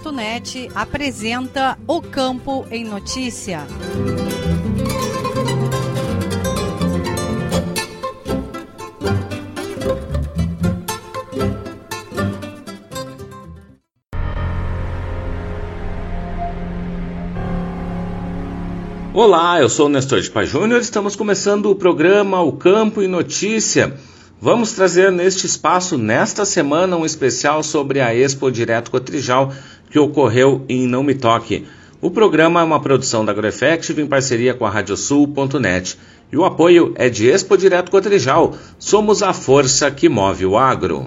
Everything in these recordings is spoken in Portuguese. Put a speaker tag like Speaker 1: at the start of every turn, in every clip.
Speaker 1: Radiosul.net apresenta O Campo em Notícia.
Speaker 2: Olá, eu sou o Nestor de Paz Júnior. Estamos começando o programa O Campo em Notícia. Vamos trazer neste espaço, nesta semana, um especial sobre a Expo Direto Cotrijal que ocorreu em Não Me Toque. O programa é uma produção da AgroEffective em parceria com a Radiosul.net. E o apoio é de Expo Direto Cotrijal. Somos a força que move o agro.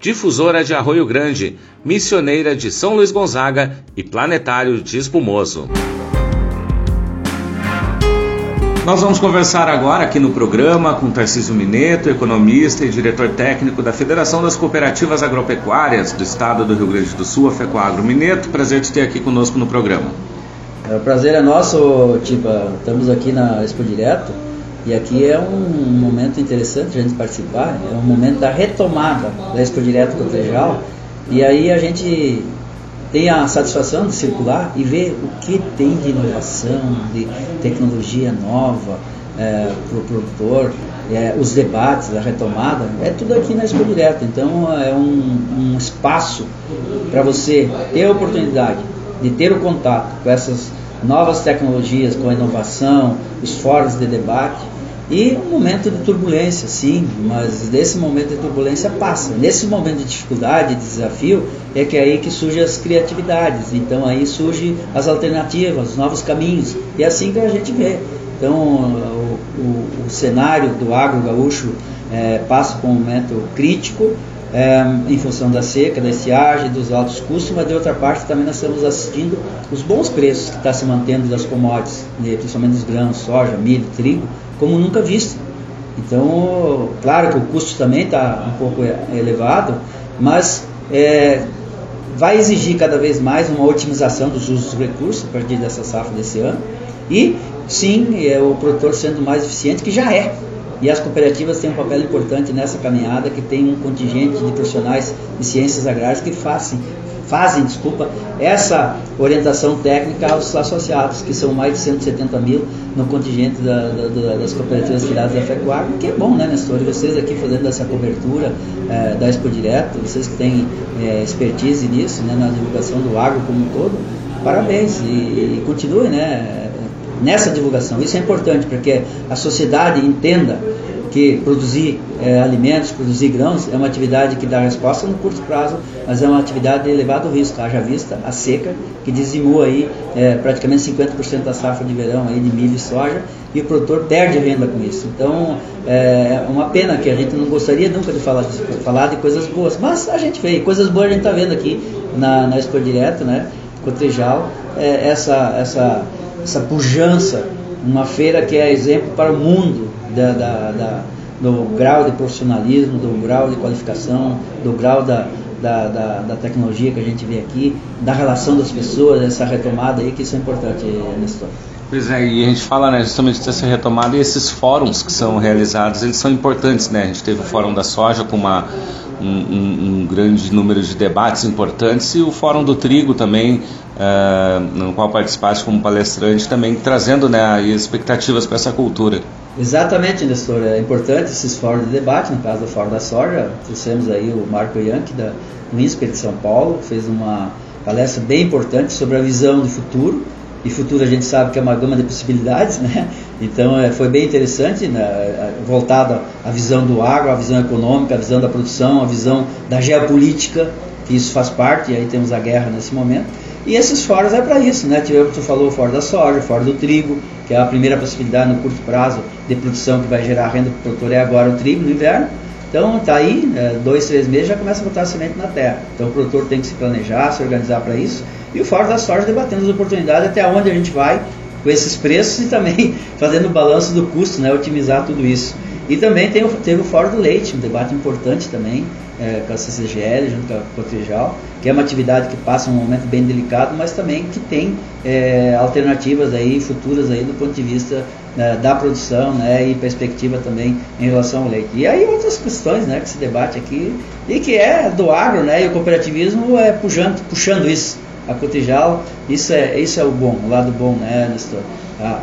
Speaker 2: Difusora de Arroio Grande, Missioneira de São Luís Gonzaga e Planetário de Espumoso. Nós vamos conversar agora aqui no programa com Tarcísio Mineto, economista e diretor técnico da Federação das Cooperativas Agropecuárias do Estado do Rio Grande do Sul, a FECOAGRO. Mineto, prazer te ter aqui conosco no programa.
Speaker 3: É, o prazer é nosso, Tiba. Estamos aqui na Expo Direto e aqui é um momento interessante a gente participar, é um momento da retomada da Expo Direto Cotejal, e aí a gente tem a satisfação de circular e ver o que tem de inovação, de tecnologia nova é, para o produtor, é, os debates, a retomada, é tudo aqui na Expo Direto. Então é um, um espaço para você ter a oportunidade de ter o contato com essas novas tecnologias, com a inovação, os fóruns de debate e um momento de turbulência, sim, mas desse momento de turbulência passa. Nesse momento de dificuldade, de desafio, é que é aí que surgem as criatividades. Então aí surgem as alternativas, os novos caminhos. E é assim que a gente vê. Então o, o, o cenário do agro gaúcho é, passa por um momento crítico, é, em função da seca, da estiagem, dos altos custos, mas de outra parte também nós estamos assistindo os bons preços que está se mantendo das commodities, né, principalmente dos grãos, soja, milho, trigo, como nunca visto. Então, claro que o custo também está um pouco elevado, mas é, vai exigir cada vez mais uma otimização dos usos dos recursos a partir dessa safra desse ano. E sim, é o produtor sendo mais eficiente, que já é. E as cooperativas têm um papel importante nessa caminhada, que tem um contingente de profissionais de ciências agrárias que fazem, fazem desculpa, essa orientação técnica aos associados, que são mais de 170 mil no contingente da, da, das cooperativas tiradas da FECOAGro, que é bom, né, Nestor? Vocês aqui fazendo essa cobertura é, da Expo Direto, vocês que têm é, expertise nisso, né, na divulgação do agro como um todo, parabéns e, e continue, né, nessa divulgação. Isso é importante, porque a sociedade entenda que produzir é, alimentos, produzir grãos, é uma atividade que dá resposta no curto prazo, mas é uma atividade de elevado risco, haja vista a seca, que dizimou aí é, praticamente 50% da safra de verão aí de milho e soja, e o produtor perde renda com isso. Então, é uma pena que a gente não gostaria nunca de falar de, falar de coisas boas, mas a gente vê, coisas boas a gente está vendo aqui na, na Expo Direto, né? Cotejal, é, essa, essa, essa pujança, uma feira que é exemplo para o mundo da, da, da, do grau de profissionalismo, do grau de qualificação, do grau da, da, da, da, tecnologia que a gente vê aqui, da relação das pessoas, essa retomada aí, que isso é importante, Nestor.
Speaker 2: Pois é, e a gente fala né, justamente dessa retomada e esses fóruns que são realizados, eles são importantes, né? A gente teve o Fórum da Soja com uma, um, um, grande número de debates importantes e o Fórum do Trigo também, uh, no qual participaste como palestrante, também trazendo né, expectativas para essa cultura.
Speaker 3: Exatamente, Nestor. É importante esses fóruns de debate, no caso do Fórum da Soja, trouxemos aí o Marco Yankee da INSPER de São Paulo, que fez uma palestra bem importante sobre a visão de futuro e futuro a gente sabe que é uma gama de possibilidades, né? Então é, foi bem interessante, né? voltada à visão do agro, à visão econômica, à visão da produção, à visão da geopolítica, que isso faz parte, e aí temos a guerra nesse momento. E esses fóruns é para isso, né? Tivemos, tu falou, fórum da soja, fórum do trigo, que é a primeira possibilidade no curto prazo de produção que vai gerar renda para o produtor, é agora o trigo no inverno. Então tá aí, é, dois, três meses já começa a botar semente na terra. Então o produtor tem que se planejar, se organizar para isso e o Fórum da Soja debatendo as oportunidades até onde a gente vai com esses preços e também fazendo o balanço do custo, né, otimizar tudo isso. E também tem, teve o Fórum do Leite, um debate importante também, é, com a CCGL, junto com a Cotrijal, que é uma atividade que passa um momento bem delicado, mas também que tem é, alternativas aí, futuras aí, do ponto de vista né, da produção né, e perspectiva também em relação ao leite. E aí outras questões né, que se debate aqui, e que é do agro, né, e o cooperativismo é puxando, puxando isso a Cotijal, isso é, isso é o bom, o lado bom, né, Nestor?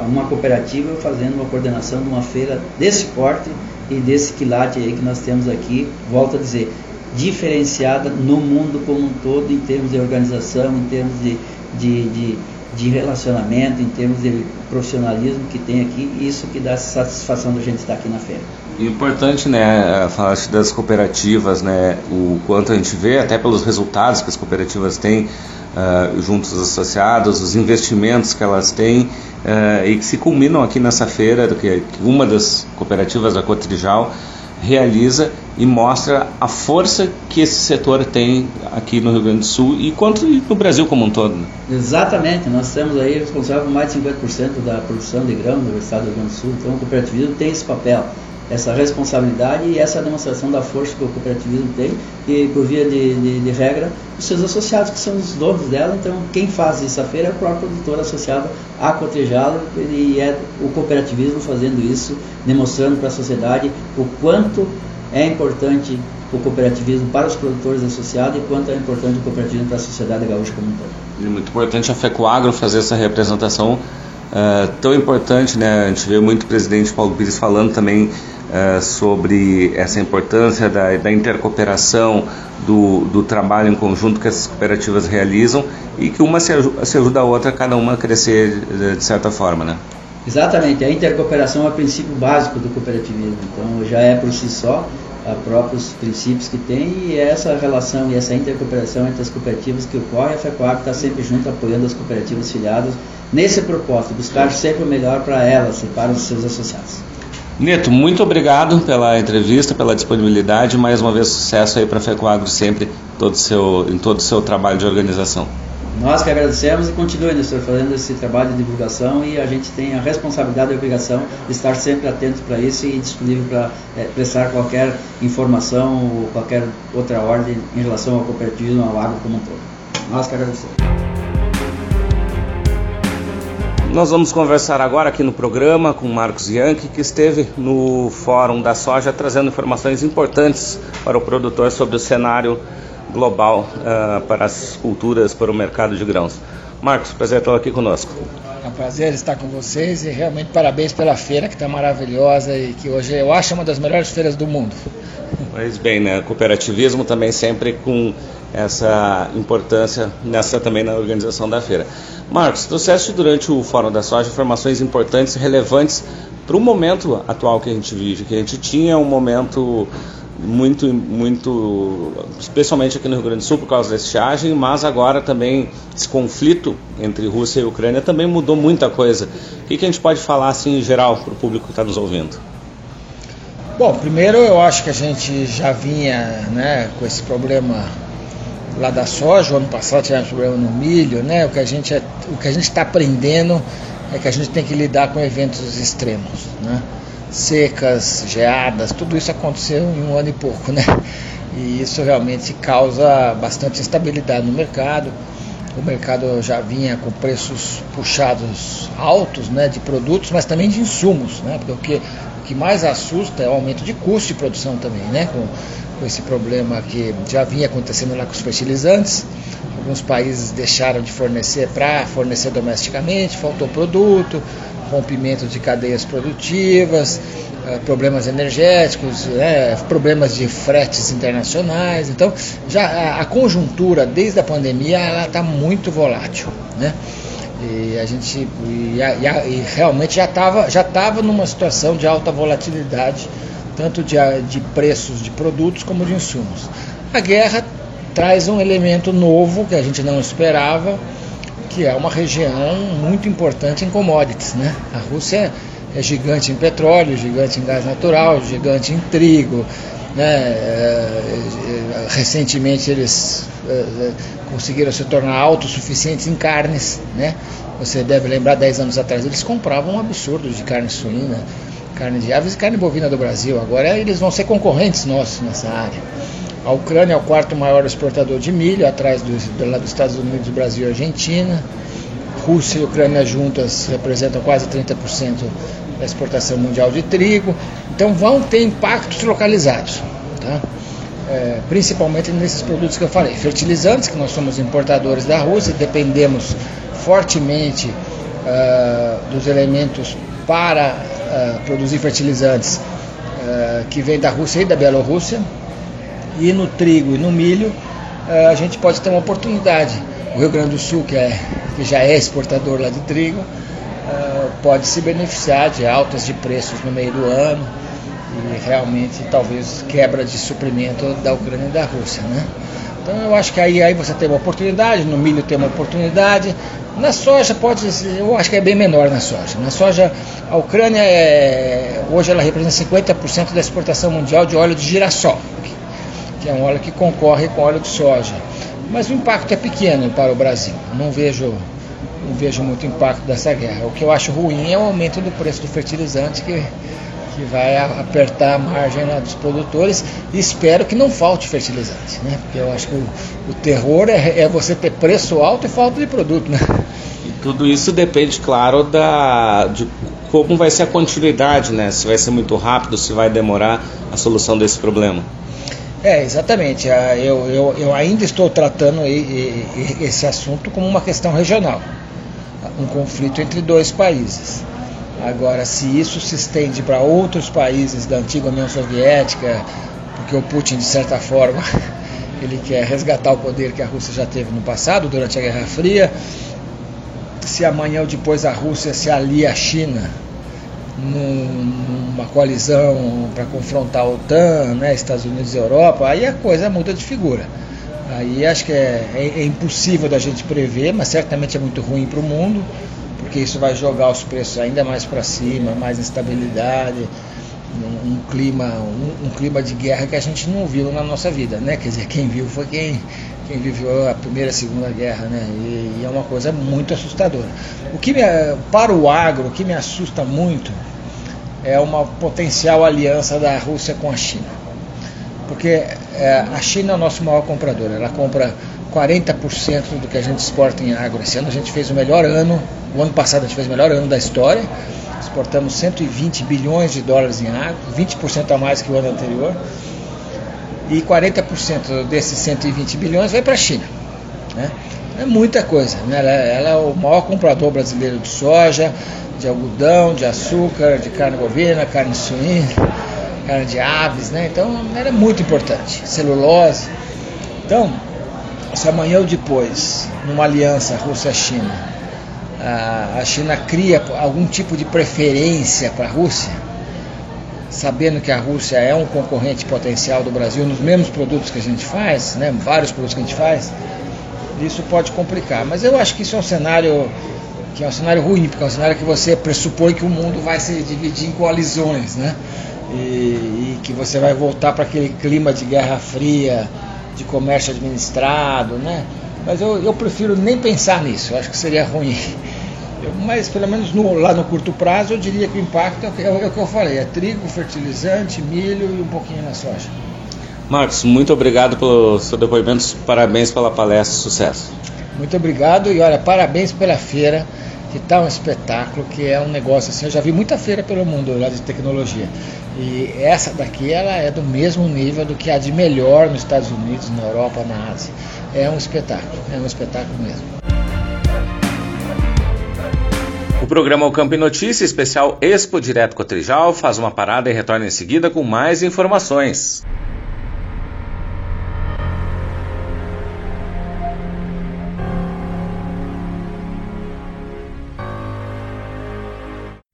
Speaker 3: Uma cooperativa fazendo uma coordenação de uma feira desse porte e desse quilate aí que nós temos aqui, volto a dizer, diferenciada no mundo como um todo em termos de organização, em termos de, de, de, de relacionamento, em termos de profissionalismo que tem aqui, isso que dá satisfação da gente estar aqui na feira.
Speaker 2: Importante, né, falar das cooperativas, né, o quanto a gente vê, até pelos resultados que as cooperativas têm, uh, junto aos associados, os investimentos que elas têm uh, e que se culminam aqui nessa feira, que, uma das cooperativas da Cotrijal realiza e mostra a força que esse setor tem aqui no Rio Grande do Sul e quanto no Brasil como um todo. Né?
Speaker 3: Exatamente, nós temos aí responsável por mais de 50% da produção de grão no estado do Rio Grande do Sul, então o cooperativismo tem esse papel essa responsabilidade e essa demonstração da força que o cooperativismo tem e por via de, de, de, regra os seus associados que são os donos dela então quem faz essa feira é o próprio produtor associado a Cotejalo e é o cooperativismo fazendo isso demonstrando para a sociedade o quanto é importante o cooperativismo para os produtores associados e quanto é importante o cooperativismo para a sociedade gaúcha como um todo.
Speaker 2: É muito importante a FECOAGRO fazer essa representação uh, tão importante, né? A gente vê muito o presidente Paulo Pires falando também uh, sobre essa importância da, da intercooperação, do, do, trabalho em conjunto que essas cooperativas realizam e que uma se, se ajuda a outra, cada uma a crescer de, de certa forma, né?
Speaker 3: Exatamente, a intercooperação é o princípio básico do cooperativismo, então já é por si só a próprios princípios que tem e é essa relação e essa intercooperação entre as cooperativas que ocorre, a FECOAP está sempre junto apoiando as cooperativas filiadas nesse propósito, buscar sempre o melhor para elas e para os seus associados.
Speaker 2: Neto, muito obrigado pela entrevista, pela disponibilidade. Mais uma vez, sucesso aí para a FECOAGRO sempre todo seu, em todo o seu trabalho de organização.
Speaker 3: Nós que agradecemos e continue, Nestor, fazendo esse trabalho de divulgação e a gente tem a responsabilidade e a obrigação de estar sempre atento para isso e disponível para é, prestar qualquer informação ou qualquer outra ordem em relação ao cooperativismo, ao agro como um todo. Nós que agradecemos.
Speaker 2: Nós vamos conversar agora aqui no programa com Marcos Yankee, que esteve no Fórum da Soja trazendo informações importantes para o produtor sobre o cenário global uh, para as culturas, para o mercado de grãos. Marcos, prazer estar aqui conosco.
Speaker 4: É um prazer estar com vocês e realmente parabéns pela feira que está maravilhosa e que hoje eu acho uma das melhores feiras do mundo.
Speaker 2: Pois bem, né? Cooperativismo também sempre com essa importância nessa também na organização da feira. Marcos, trouxeste durante o Fórum da Soja informações importantes e relevantes para o momento atual que a gente vive, que a gente tinha um momento muito, muito, especialmente aqui no Rio Grande do Sul por causa da estiagem, mas agora também esse conflito entre Rússia e Ucrânia também mudou muita coisa. O que, que a gente pode falar assim em geral para o público que está nos ouvindo?
Speaker 4: Bom, primeiro eu acho que a gente já vinha né, com esse problema lá da soja, o ano passado tivemos problema no milho, né? O que a gente é, o que a gente está aprendendo é que a gente tem que lidar com eventos extremos, né? Secas, geadas, tudo isso aconteceu em um ano e pouco, né? E isso realmente causa bastante instabilidade no mercado. O mercado já vinha com preços puxados altos, né, de produtos, mas também de insumos, né? Porque o que, o que mais assusta é o aumento de custo de produção também, né? Com, com esse problema que já vinha acontecendo lá com os fertilizantes. Alguns países deixaram de fornecer para fornecer domesticamente, faltou produto, rompimento de cadeias produtivas, eh, problemas energéticos, né, problemas de fretes internacionais. Então, já a, conjuntura desde a pandemia ela está muito volátil, né? E a gente e, e realmente já estava já tava numa situação de alta volatilidade, tanto de, de preços de produtos como de insumos. A guerra traz um elemento novo que a gente não esperava, que é uma região muito importante em commodities. Né? A Rússia é gigante em petróleo, gigante em gás natural, gigante em trigo. Né? É, é, recentemente eles é, conseguiram se tornar autossuficientes em carnes. Né? Você deve lembrar, 10 anos atrás, eles compravam um absurdo de carne suína, carne de aves e carne bovina do Brasil. Agora eles vão ser concorrentes nossos nessa área. A Ucrânia é o quarto maior exportador de milho, atrás dos, dos Estados Unidos, Brasil e Argentina. Rússia e Ucrânia juntas representam quase 30% da exportação mundial de trigo. Então vão ter impactos localizados, tá? é, principalmente nesses produtos que eu falei. Fertilizantes, que nós somos importadores da Rússia dependemos fortemente uh, dos elementos para uh, produzir fertilizantes uh, que vêm da Rússia e da Bielorrússia e no trigo e no milho, eh, a gente pode ter uma oportunidade. O Rio Grande do Sul, que, é, que já é exportador lá de trigo, eh, pode se beneficiar de altas de preços no meio do ano e realmente talvez quebra de suprimento da Ucrânia e da Rússia, né? Então eu acho que aí, aí você tem uma oportunidade, no milho tem uma oportunidade, na soja pode, eu acho que é bem menor na soja. Na soja, a Ucrânia é, hoje ela representa 50% da exportação mundial de óleo de girassol, que é um óleo que concorre com óleo de soja. Mas o impacto é pequeno para o Brasil. Não vejo, não vejo muito impacto dessa guerra. O que eu acho ruim é o aumento do preço do fertilizante que, que vai apertar a margem lá dos produtores e espero que não falte fertilizante, né? Porque eu acho que o, o terror é, é, você ter preço alto e falta de produto, né?
Speaker 2: E tudo isso depende, claro, da, de como vai ser a continuidade, né? Se vai ser muito rápido, se vai demorar a solução desse problema.
Speaker 4: É, exatamente. Ah, eu, eu, eu ainda estou tratando esse assunto como uma questão regional um conflito entre dois países. Agora, se isso se estende para outros países da antiga União Soviética, porque o Putin, de certa forma, ele quer resgatar o poder que a Rússia já teve no passado, durante a Guerra Fria, se amanhã ou depois a Rússia se alia à China numa coalizão para confrontar a OTAN, né, Estados Unidos e Europa, aí a coisa muda de figura. Aí acho que é, é, é impossível da gente prever, mas certamente é muito ruim para o mundo, porque isso vai jogar os preços ainda mais para cima, mais instabilidade, um, um clima, um, um, clima de guerra que a gente não viu na nossa vida, né? Quer dizer, quem viu foi quem, quem viveu a primeira e segunda guerra, né? E, e é uma coisa muito assustadora. O que me, para o agro, o que me assusta muito é uma potencial aliança da Rússia com a China. Porque é, a China é o nosso maior comprador, ela compra 40% do que a gente exporta em agro. Esse ano a gente fez o melhor ano, o ano passado a gente fez o melhor ano da história, exportamos 120 bilhões de dólares em agro, 20% a mais que o ano anterior, e 40% desses 120 bilhões vai para a China. Né? É muita coisa, né? ela, ela é o maior comprador brasileiro de soja, de algodão, de açúcar, de carne bovina, carne suína, carne de aves, né? Então era muito importante. Celulose. Então, se amanhã ou depois, numa aliança Rússia-China, a China cria algum tipo de preferência para a Rússia, sabendo que a Rússia é um concorrente potencial do Brasil nos mesmos produtos que a gente faz, né, vários produtos que a gente faz, isso pode complicar. Mas eu acho que isso é um cenário que é um cenário ruim, porque é um cenário que você pressupõe que o mundo vai se dividir em coalizões, né? E, e que você vai voltar para aquele clima de guerra fria, de comércio administrado, né? Mas eu, eu prefiro nem pensar nisso, eu acho que seria ruim. Mas pelo menos no, lá no curto prazo eu diria que o impacto é, é, é o que eu falei, é trigo, fertilizante, milho e um pouquinho na soja.
Speaker 2: Marcos, muito obrigado pelo seu depoimento, parabéns pela palestra, sucesso.
Speaker 4: Muito obrigado e olha, parabéns pela feira que está um espetáculo, que é um negócio assim. Eu já vi muita feira pelo mundo lá de tecnologia. E essa daqui ela é do mesmo nível do que a de melhor nos Estados Unidos, na Europa, na Ásia. É um espetáculo, é um espetáculo mesmo.
Speaker 2: O programa O Campo e Notícia, especial Expo Direto Cotrijal, faz uma parada e retorna em seguida com mais informações.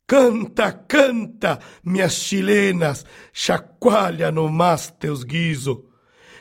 Speaker 5: Canta, canta, minhas chilenas, chacoalha no mais teus guiso.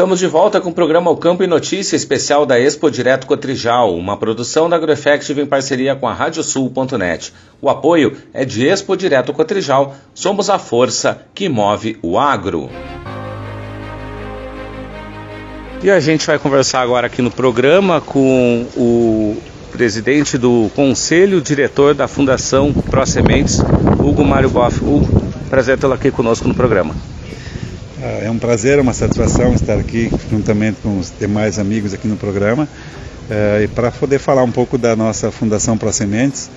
Speaker 2: Estamos de volta com o programa O Campo e Notícia especial da Expo Direto Cotrijal, uma produção da AgroEffective em parceria com a Radiosul.net. O apoio é de Expo Direto Cotrijal, somos a força que move o agro. E a gente vai conversar agora aqui no programa com o presidente do Conselho Diretor da Fundação Pro Sementes, Hugo Mário Boff. Hugo, prazer tê-lo aqui conosco no programa.
Speaker 6: Ah, é um prazer, é uma satisfação estar aqui juntamente com os demais amigos aqui no programa eh, e para poder falar um pouco da nossa Fundação Pro Sementes,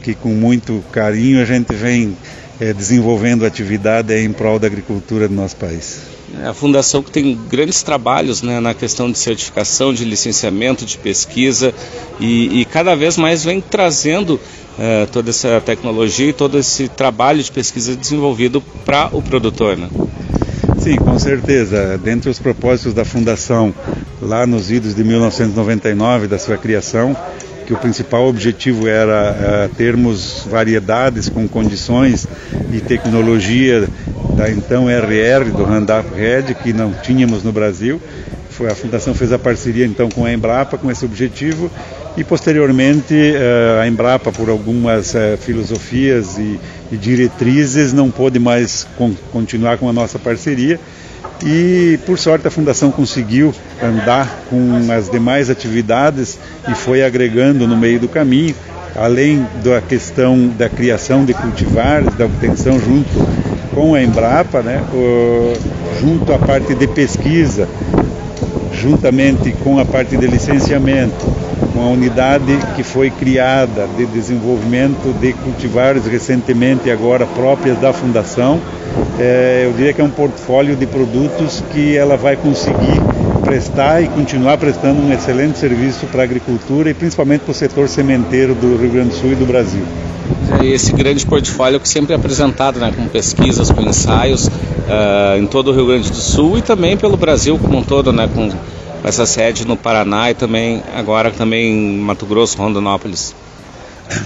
Speaker 6: que com muito carinho a gente vem eh, desenvolvendo atividade em prol da agricultura do nosso país.
Speaker 2: É a fundação que tem grandes trabalhos né, na questão de certificação, de licenciamento, de pesquisa e, e cada vez mais vem trazendo uh, toda essa tecnologia e todo esse trabalho de pesquisa desenvolvido para o produtor. Né?
Speaker 6: Sim, com certeza. Dentre os propósitos da Fundação, lá nos idos de 1999, da sua criação, que o principal objetivo era uh, termos variedades com condições e tecnologia da então RR, do Randap Red, que não tínhamos no Brasil. Foi, a Fundação fez a parceria então com a Embrapa com esse objetivo e posteriormente uh, a Embrapa, por algumas uh, filosofias e e diretrizes, não pôde mais con continuar com a nossa parceria. E por sorte a fundação conseguiu andar com as demais atividades e foi agregando no meio do caminho, além da questão da criação de cultivares, da obtenção junto com a Embrapa, né, o, junto à parte de pesquisa, juntamente com a parte de licenciamento, uma unidade que foi criada de desenvolvimento de cultivares recentemente agora próprias da fundação. É, eu diria que é um portfólio de produtos que ela vai conseguir prestar e continuar prestando um excelente serviço para a agricultura e principalmente para o setor sementeiro do Rio Grande do Sul e do Brasil.
Speaker 2: É esse grande portfólio que sempre é apresentado né, com pesquisas, com ensaios uh, em todo o Rio Grande do Sul e também pelo Brasil como um todo, né, com essa sede no Paraná e também agora também em Mato Grosso, Rondonópolis.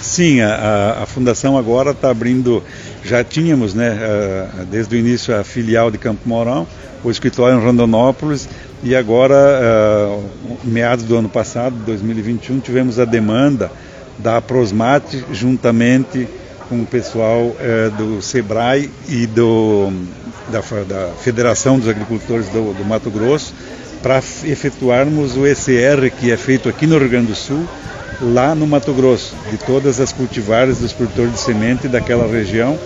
Speaker 6: Sim, a, a fundação agora está abrindo, já tínhamos, né, desde o início a filial de Campo Mourão, o escritório em Rondonópolis e agora, meados do ano passado, 2021, tivemos a demanda da Prosmate, juntamente com o pessoal é, do SEBRAE e do, da, da, Federação dos Agricultores do, do Mato Grosso, para efetuarmos o ECR que é feito aqui no Rio Grande do Sul, lá no Mato Grosso, de todas as cultivares dos produtores de semente daquela região,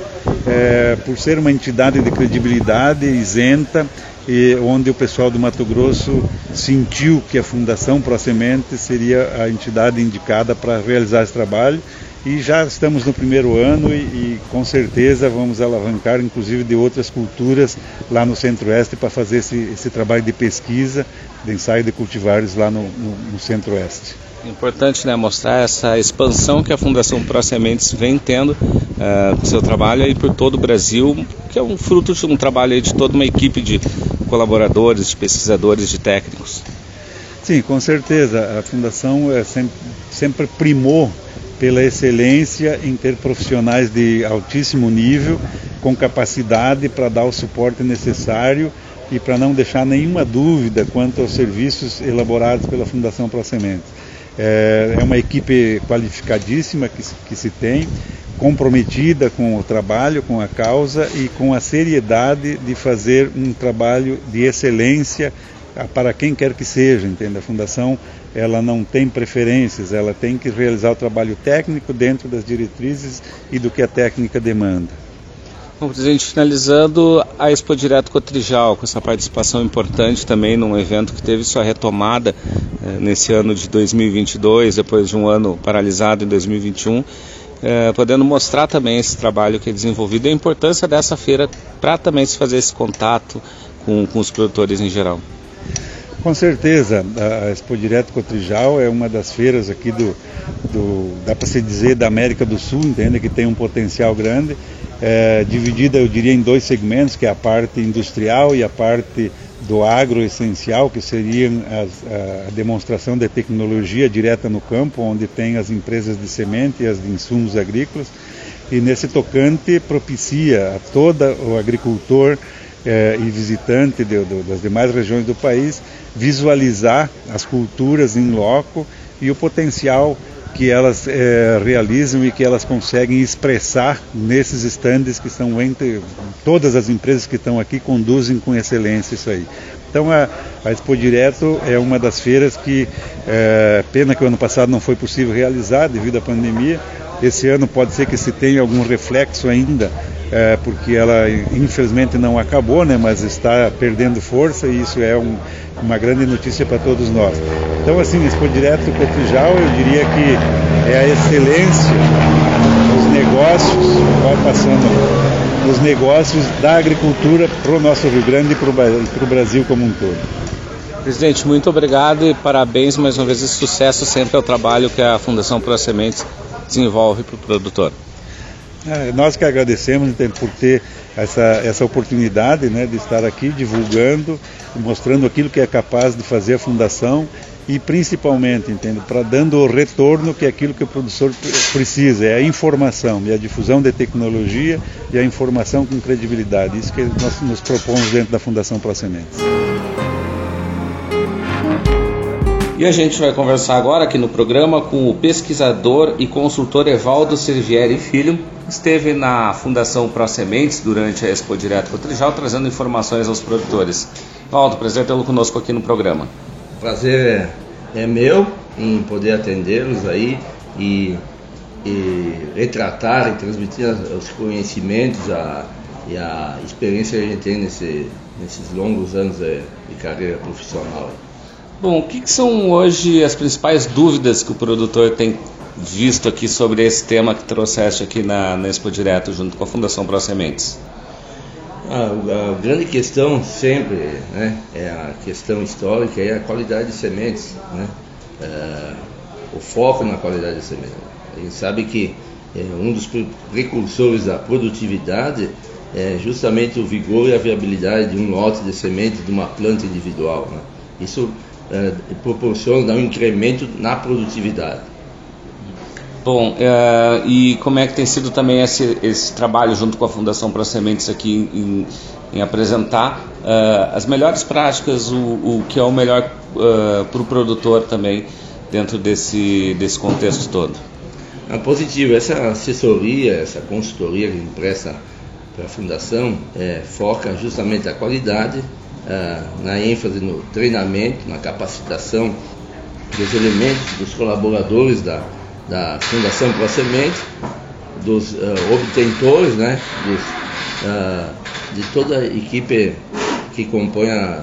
Speaker 6: é, por ser uma entidade de credibilidade isenta, e onde o pessoal do Mato Grosso sentiu que a Fundação Pro Semente seria a entidade indicada para realizar esse trabalho e já estamos no primeiro ano e, e, com certeza vamos alavancar inclusive de outras culturas lá no Centro-Oeste para fazer esse, esse, trabalho de pesquisa, de ensaio de cultivares lá no, no, no Centro-Oeste.
Speaker 2: Importante né, mostrar essa expansão que a Fundação Pro Sementes vem tendo uh, com seu trabalho aí por todo o Brasil, que é um fruto de um trabalho de toda uma equipe de colaboradores, de pesquisadores, de técnicos.
Speaker 6: Sim, com certeza. A Fundação é sempre, sempre primou pela excelência em ter profissionais de altíssimo nível, com capacidade para dar o suporte necessário e para não deixar nenhuma dúvida quanto aos serviços elaborados pela Fundação Pro Sementes. É, é uma equipe qualificadíssima que, que se tem, comprometida com o trabalho, com a causa e com a seriedade de fazer um trabalho de excelência para quem quer que seja, entende? A fundação ela não tem preferências, ela tem que realizar o trabalho técnico dentro das diretrizes e do que a técnica demanda.
Speaker 2: Bom, presidente, finalizando a Expo Direto Cotrijal, com essa participação importante também num evento que teve sua retomada eh, nesse ano de 2022, depois de um ano paralisado em 2021, eh, podendo mostrar também esse trabalho que é desenvolvido e a importância dessa feira para também se fazer esse contato com, com os produtores em geral.
Speaker 6: Com certeza, a Expo Direto Cotrijal é uma das feiras aqui do, do dá para se dizer, da América do Sul, entende, que tem um potencial grande é, dividida, eu diria, em dois segmentos, que é a parte industrial e a parte do agro essencial, que seriam as, a demonstração de tecnologia direta no campo, onde tem as empresas de semente e as de insumos agrícolas. E nesse tocante propicia a todo o agricultor é, e visitante de, de, das demais regiões do país visualizar as culturas em loco e o potencial que elas é, realizam e que elas conseguem expressar nesses estandes que são entre todas as empresas que estão aqui conduzem com excelência isso aí. Então a, a Expo Direto é uma das feiras que, é, pena que o ano passado não foi possível realizar devido à pandemia. Esse ano pode ser que se tenha algum reflexo ainda, é, porque ela infelizmente não acabou, né, mas está perdendo força e isso é um, uma grande notícia para todos nós. Então, assim, Expo Direto Cotrijal, eu diria que é a excelência dos negócios, vai passando os negócios da agricultura para o nosso Rio Grande e para o Brasil como um todo.
Speaker 2: Presidente, muito obrigado e parabéns mais uma vez e sucesso sempre ao trabalho que a Fundação Pro Sementes desenvolve para o produtor.
Speaker 6: É, nós que agradecemos por ter essa, essa oportunidade né, de estar aqui divulgando, mostrando aquilo que é capaz de fazer a Fundação e principalmente, entendo, para dando o retorno que é aquilo que o produtor precisa, é a informação e a difusão de tecnologia e a informação com credibilidade. Isso que nós nos propomos dentro da Fundação Pro Sementes.
Speaker 2: E a gente vai conversar agora aqui no programa com o pesquisador e consultor Evaldo Servieri Filho, esteve na Fundação Pro Sementes durante a Expo Direto Cotrijal, trazendo informações aos produtores. Evaldo, prazer tê-lo conosco aqui no programa.
Speaker 7: Prazer é, meu em poder atendê-los aí e, e, retratar e transmitir os conhecimentos a, e a experiência que a gente tem nesse, nesses longos anos de, de carreira profissional.
Speaker 2: Bom, o que, que, são hoje as principais dúvidas que o produtor tem visto aqui sobre esse tema que trouxeste aqui na, na Expo Direto junto com a Fundação Pro Sementes?
Speaker 7: a, a, grande questão sempre né, é a questão histórica e a qualidade de sementes, né? É, o foco na qualidade de sementes. A gente sabe que é, um dos precursores da produtividade é justamente o vigor e a viabilidade de um lote de sementes de uma planta individual. Né? Isso é, proporciona dá um incremento na produtividade.
Speaker 2: Bom, uh, e como é que tem sido também esse, esse trabalho junto com a Fundação Pro Sementes aqui em, em apresentar uh, as melhores práticas, o, o, que é o melhor uh, para o produtor também dentro desse, desse contexto todo?
Speaker 7: É positivo, essa assessoria, essa consultoria que a gente presta para a Fundação é, foca justamente a qualidade, é, na ênfase no treinamento, na capacitação dos elementos, dos colaboradores da, da Fundação Prosemente, dos uh, obtentores, né, dos, uh, de toda a equipe que compõe a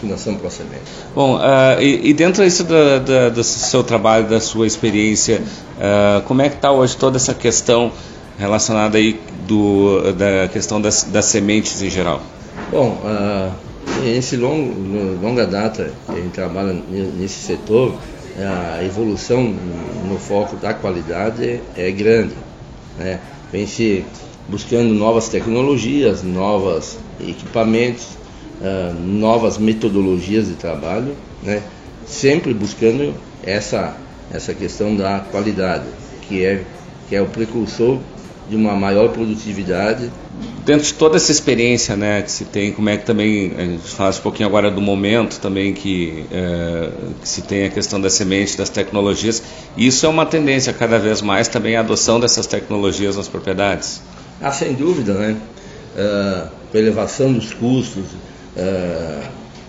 Speaker 7: Fundação Prosemente.
Speaker 2: Bom, uh, e, e, dentro disso da, da, do seu trabalho, da sua experiência, como é que está hoje toda essa questão relacionada aí do, da questão das, das sementes em geral?
Speaker 7: Bom, esse longo, longa data que a gente trabalha nesse setor, a evolução no foco da qualidade é grande. Né? Vem se buscando novas tecnologias, novos equipamentos, uh, novas metodologias de trabalho, né? sempre buscando essa, essa questão da qualidade, que é, que é o precursor de uma maior produtividade.
Speaker 2: Dentro de toda essa experiência né, que se tem, como é que também, a gente fala um pouquinho agora do momento também que, é, que se tem a questão das sementes, das tecnologias, isso é uma tendência cada vez mais também a adoção dessas tecnologias nas propriedades?
Speaker 7: Ah, sem dúvida, né? Uh, elevação dos custos, uh,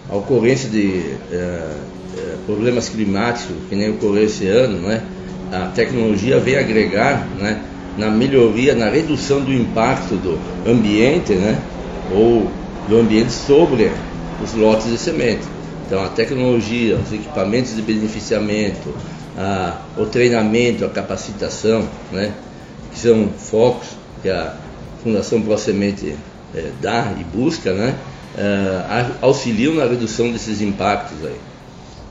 Speaker 7: a ocorrência de uh, problemas climáticos, que nem ocorreu esse ano, né? A tecnologia vem agregar, né? Na melhoria, na redução do impacto do ambiente, né? Ou do ambiente sobre os lotes de semente. Então a tecnologia, os equipamentos de beneficiamento, a, o treinamento, a capacitação, né? Que são focos que a Fundação Pro Semente é, dá e busca, né? É, auxiliam na redução desses impactos aí.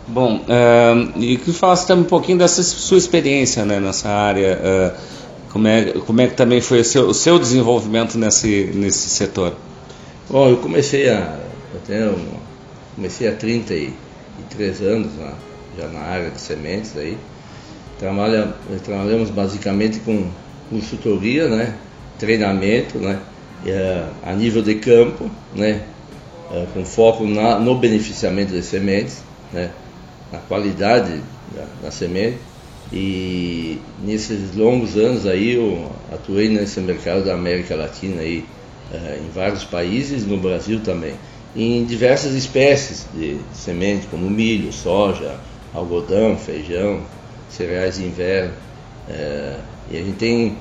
Speaker 2: Bom, uh, e que falasse também um pouquinho dessa sua experiência né, nessa área. Uh, como é, como é que também foi o seu, o seu desenvolvimento nesse, nesse setor?
Speaker 7: Bom, eu comecei a. Tenho, comecei há 33 anos já na área de sementes aí. Trabalha, trabalhamos basicamente com consultoria, né? treinamento, né? É, a nível de campo, né? É, com foco na, no beneficiamento das sementes, né? na qualidade da, da semente e nesses longos anos aí eu atuei nesse mercado da América Latina aí, uh, em vários países, no Brasil também, em diversas espécies de semente, como milho, soja, algodão, feijão, cereais de inverno. Uh, e a gente tem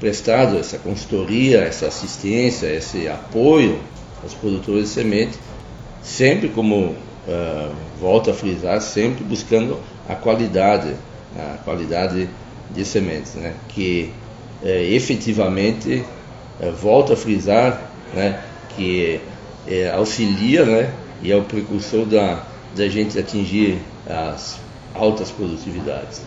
Speaker 7: prestado essa consultoria, essa assistência, esse apoio aos produtores de semente, sempre como, uh, volto a frisar, sempre buscando a qualidade a qualidade de sementes, né? que é, efetivamente, é, volto a frisar, né? que é, auxilia né? e é o precursor da, da gente atingir as altas produtividades.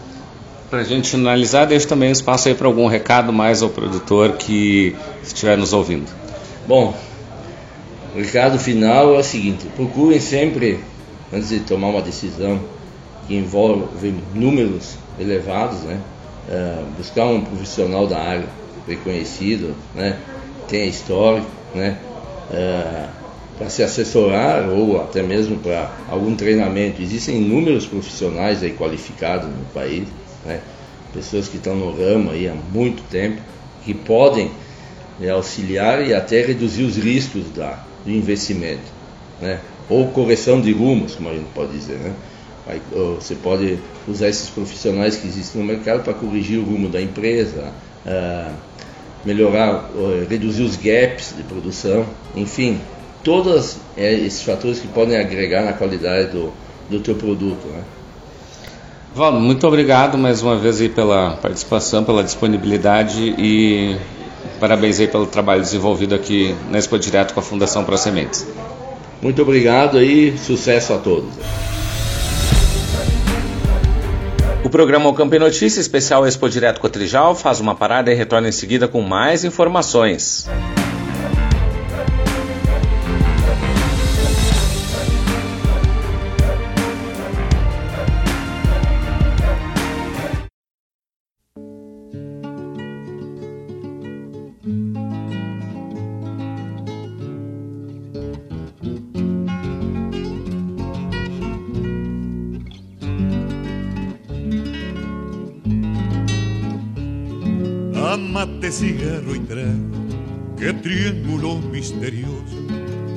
Speaker 2: Para a gente finalizar, deixo também espaço aí para algum recado mais ao produtor que estiver nos ouvindo.
Speaker 7: Bom, o recado final é o seguinte: procurem sempre, antes de tomar uma decisão, que envolve números elevados, né? É, buscar um profissional da área reconhecido, né? Tenha histórico, né? É, para se assessorar ou até mesmo para algum treinamento. Existem inúmeros profissionais aí qualificados no país, né? pessoas que estão no ramo aí há muito tempo, que podem né, auxiliar e até reduzir os riscos da, do investimento, né? ou correção de rumos, como a gente pode dizer. Né? Você pode usar esses profissionais que existem no mercado para corrigir o rumo da empresa, uh, melhorar, uh, reduzir os gaps de produção, enfim, todos é, esses fatores que podem agregar na qualidade do, do teu produto. Né?
Speaker 2: Valdo, muito obrigado mais uma vez aí pela participação, pela disponibilidade e parabéns aí pelo trabalho desenvolvido aqui na Expo Direto com a Fundação Pro Sementes.
Speaker 7: Muito obrigado e sucesso a todos.
Speaker 2: O programa Campo Notícia especial Expo Direto Cotrijal faz uma parada e retorna em seguida com mais informações.
Speaker 8: Mate, cigarro y trago, qué triángulo misterioso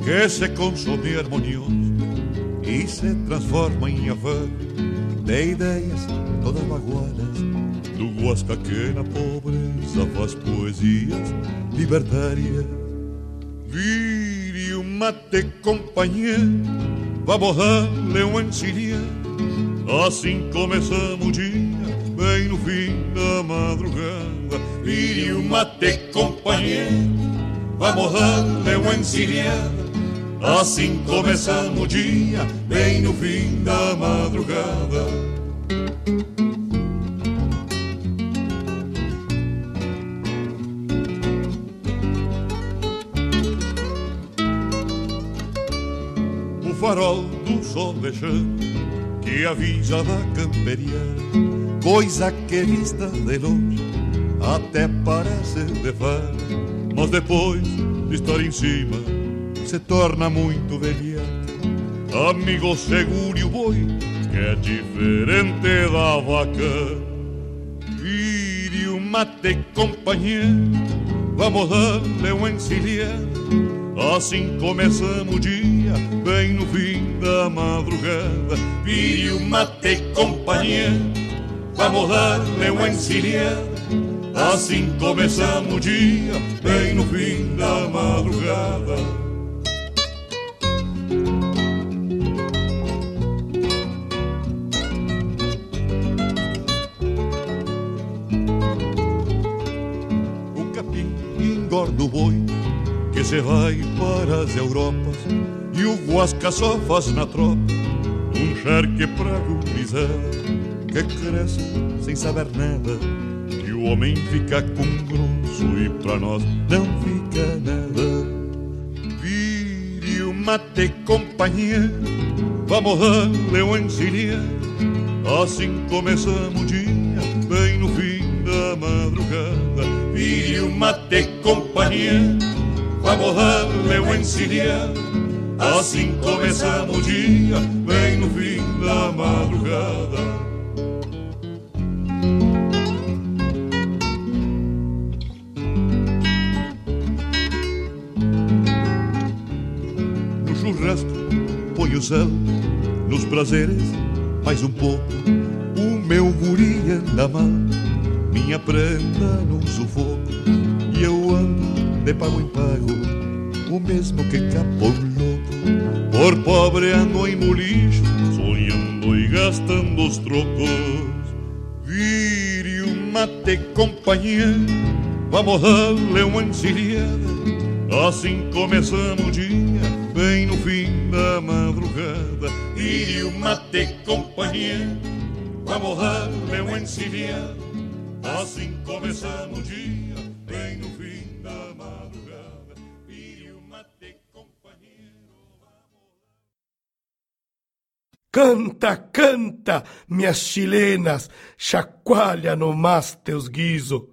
Speaker 8: que se consome armonioso y se transforma em afã de ideias todas baguadas do Guasca que na pobreza faz poesias libertárias. Vire o mate, companheiro, vamos dar-lhe um encilhar. Assim começamos o dia, bem no fim da madrugada. Vire o mate, companheiro, vamos dar-lhe um encilhar. Assim começamos o dia, bem no fim da madrugada. O farol do sol deixando que avisa da camperiana, coisa que vista de longe até parece de fora, mas depois de estar em cima se torna muito velheta. Amigo, segure o boi, que é diferente da vaca. Vire o mate, companheiro, vamos dar-lhe um encilhar. Assim começamos o dia, bem no fim da madrugada. Vire o mate, companheiro, vamos dar-lhe um encilhar. Assim começamos o dia, bem no fim da madrugada. engorda o boi que se vai para as Europas e o guasca só faz na tropa um charque pra gurizada que cresce sem saber nada e o homem fica com grosso e pra nós não fica nada. Vire o mate, companheiro, vamos dar-lhe um. Assim começamos o dia, bem no fim da madrugada. Vire o mate, companheiro, vamos dar-lhe um. Assim começamos o dia, bem no fim da madrugada. Nos prazeres, mais um pouco. O meu guri anda mal, minha prenda no sufoco. E eu ando de pago em pago, o mesmo que capou louco. Por pobre ando em molicho, sonhando e gastando os trocos. Vire o mate, companheiro, vamos dar-lhe uma encilhada. Assim começamos o dia, fim da madrugada. Vire o mate, companheiro, vamos dar-lhe uma encilhada. Assim começamos o dia, bem no fim da madrugada. Vire o mate,
Speaker 5: Canta, canta, minhas chilenas, chacoalha no mas teus guiso.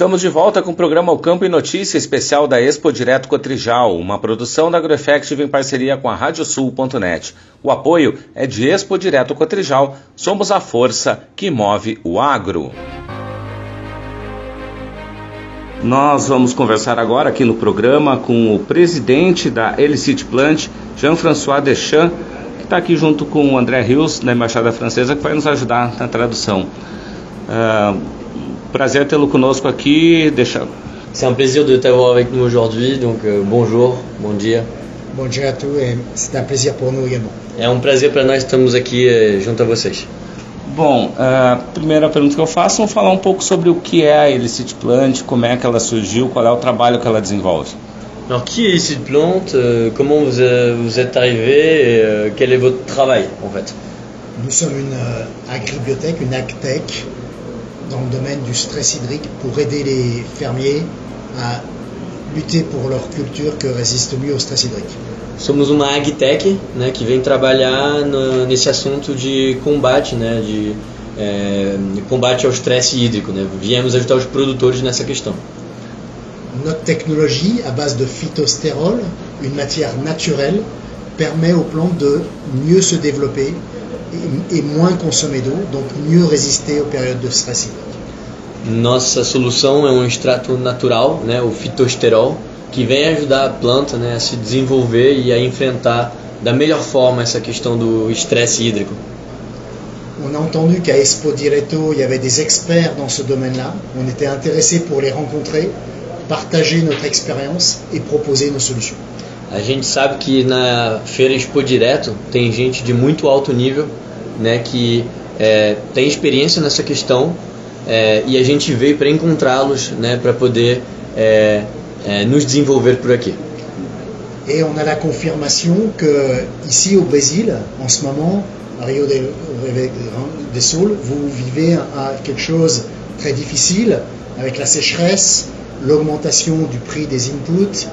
Speaker 2: Estamos de volta com o programa O Campo e Notícia especial da Expo Direto Cotrijal, uma produção da AgroEffective em parceria com a Radiosul.net. O apoio é de Expo Direto Cotrijal, somos a força que move o agro. Nós vamos conversar agora aqui no programa com o presidente da Elicit Plant, Jean-François Deschamps, que está aqui junto com o André Rios, da Embaixada Francesa, que vai nos ajudar na tradução. Uh, Prazer tê-lo conosco aqui. Deixa...
Speaker 9: C'est un plaisir de t'avoir avec nous aujourd'hui, donc euh, bonjour, bom dia.
Speaker 4: Bom dia a tous et c'est un plaisir pour nous également.
Speaker 9: É um prazer para nós estarmos aqui eh, junto a vocês.
Speaker 2: Bom, a primeira pergunta que eu faço, vamos falar um pouco sobre o que é a Elicit Plant, como é que ela surgiu, qual é o trabalho que ela desenvolve.
Speaker 9: Alors, qui est ici de Plante euh, Comment vous, euh, vous, êtes arrivé et euh, quel est votre travail en fait
Speaker 10: Nous sommes une agribiotech, une agtech, dans le domaine du stress hydrique pour aider les fermiers à lutter pour leur culture que résiste mieux au stress hydrique.
Speaker 9: Somos uma agtech né, que vem trabalhar no, nesse assunto de combate, né, de, é, de combate ao estresse hídrico. Né. Viemos ajudar os produtores nessa questão.
Speaker 10: Notre technologie à base de phytostérol, une matière naturelle, permet aux plantes de mieux se développer et, et moins consommer d'eau, donc mieux résister aux périodes de stress hydrique.
Speaker 9: Nossa solução é um extrato natural, né, o fitosterol, que vem ajudar a planta né, a se desenvolver e a enfrentar da melhor forma essa questão do estresse hídrico.
Speaker 10: On a entendu qu'à Expo Direto, il y avait des experts dans ce domaine-là. On était intéressé pour les rencontrer, partager notre expérience et proposer nos solutions.
Speaker 9: A gente sabe que na feira Expo Direto tem gente de muito alto nível, né, que é, tem experiência nessa questão é, e a gente veio para encontrá-los, né, para poder é, é, nos desenvolver por aqui.
Speaker 10: Et on a la confirmation que ici au Brésil, en ce moment, à Rio de, de Sul, vous vivez à quelque chose de très difficile avec la sécheresse, l'augmentation du prix des inputs,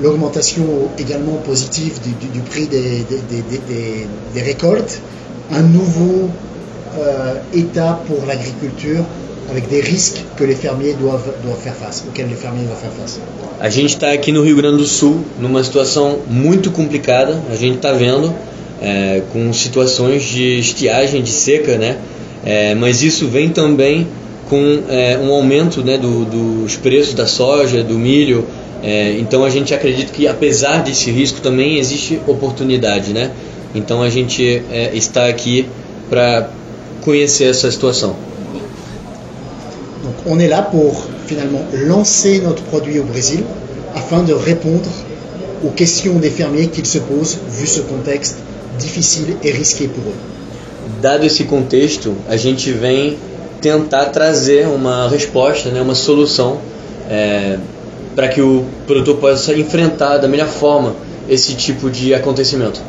Speaker 10: l'augmentation également positive du, du, du prix des, des, des, des, récoltes, un nouveau euh, état pour l'agriculture avec des risques que les fermiers doivent, doivent faire face, auxquels les fermiers doivent faire face.
Speaker 9: A gente está aqui no Rio Grande do Sul numa situação muito complicada. A gente está vendo é, com situações de estiagem, de seca, né? É, mas isso vem também com é, um aumento né, do, dos preços da soja, do milho. É, então a gente acredita que apesar desse risco também existe oportunidade, né? Então a gente é, está aqui para conhecer essa situação.
Speaker 10: Donc on est là pour finalement lancer notre produit au Brésil afin de répondre aux questions des fermiers qu'ils se posent vu ce contexte difficile et risqué pour eux.
Speaker 9: Dado esse contexto, a gente vem tentar trazer uma resposta, né, uma solução é, para que o produtor possa enfrentar da melhor forma esse tipo de acontecimento.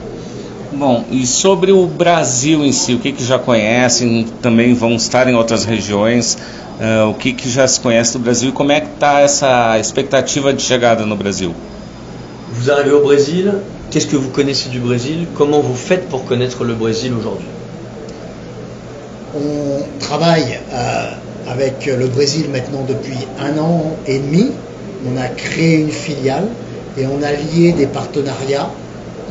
Speaker 2: Bom, e sobre o Brasil em si, o que, que já conhecem, também vão estar em outras regiões, uh, o que, que já se conhece do Brasil e como é que está essa expectativa de chegada no Brasil?
Speaker 9: Vous arrivez au Brésil, qu'est-ce que vous connaissez du Brésil Comment vous faites pour connaître le Brésil aujourd'hui
Speaker 10: On travaille euh, avec le Brésil maintenant depuis un an et demi. On a créé une filiale et on a lié des partenariats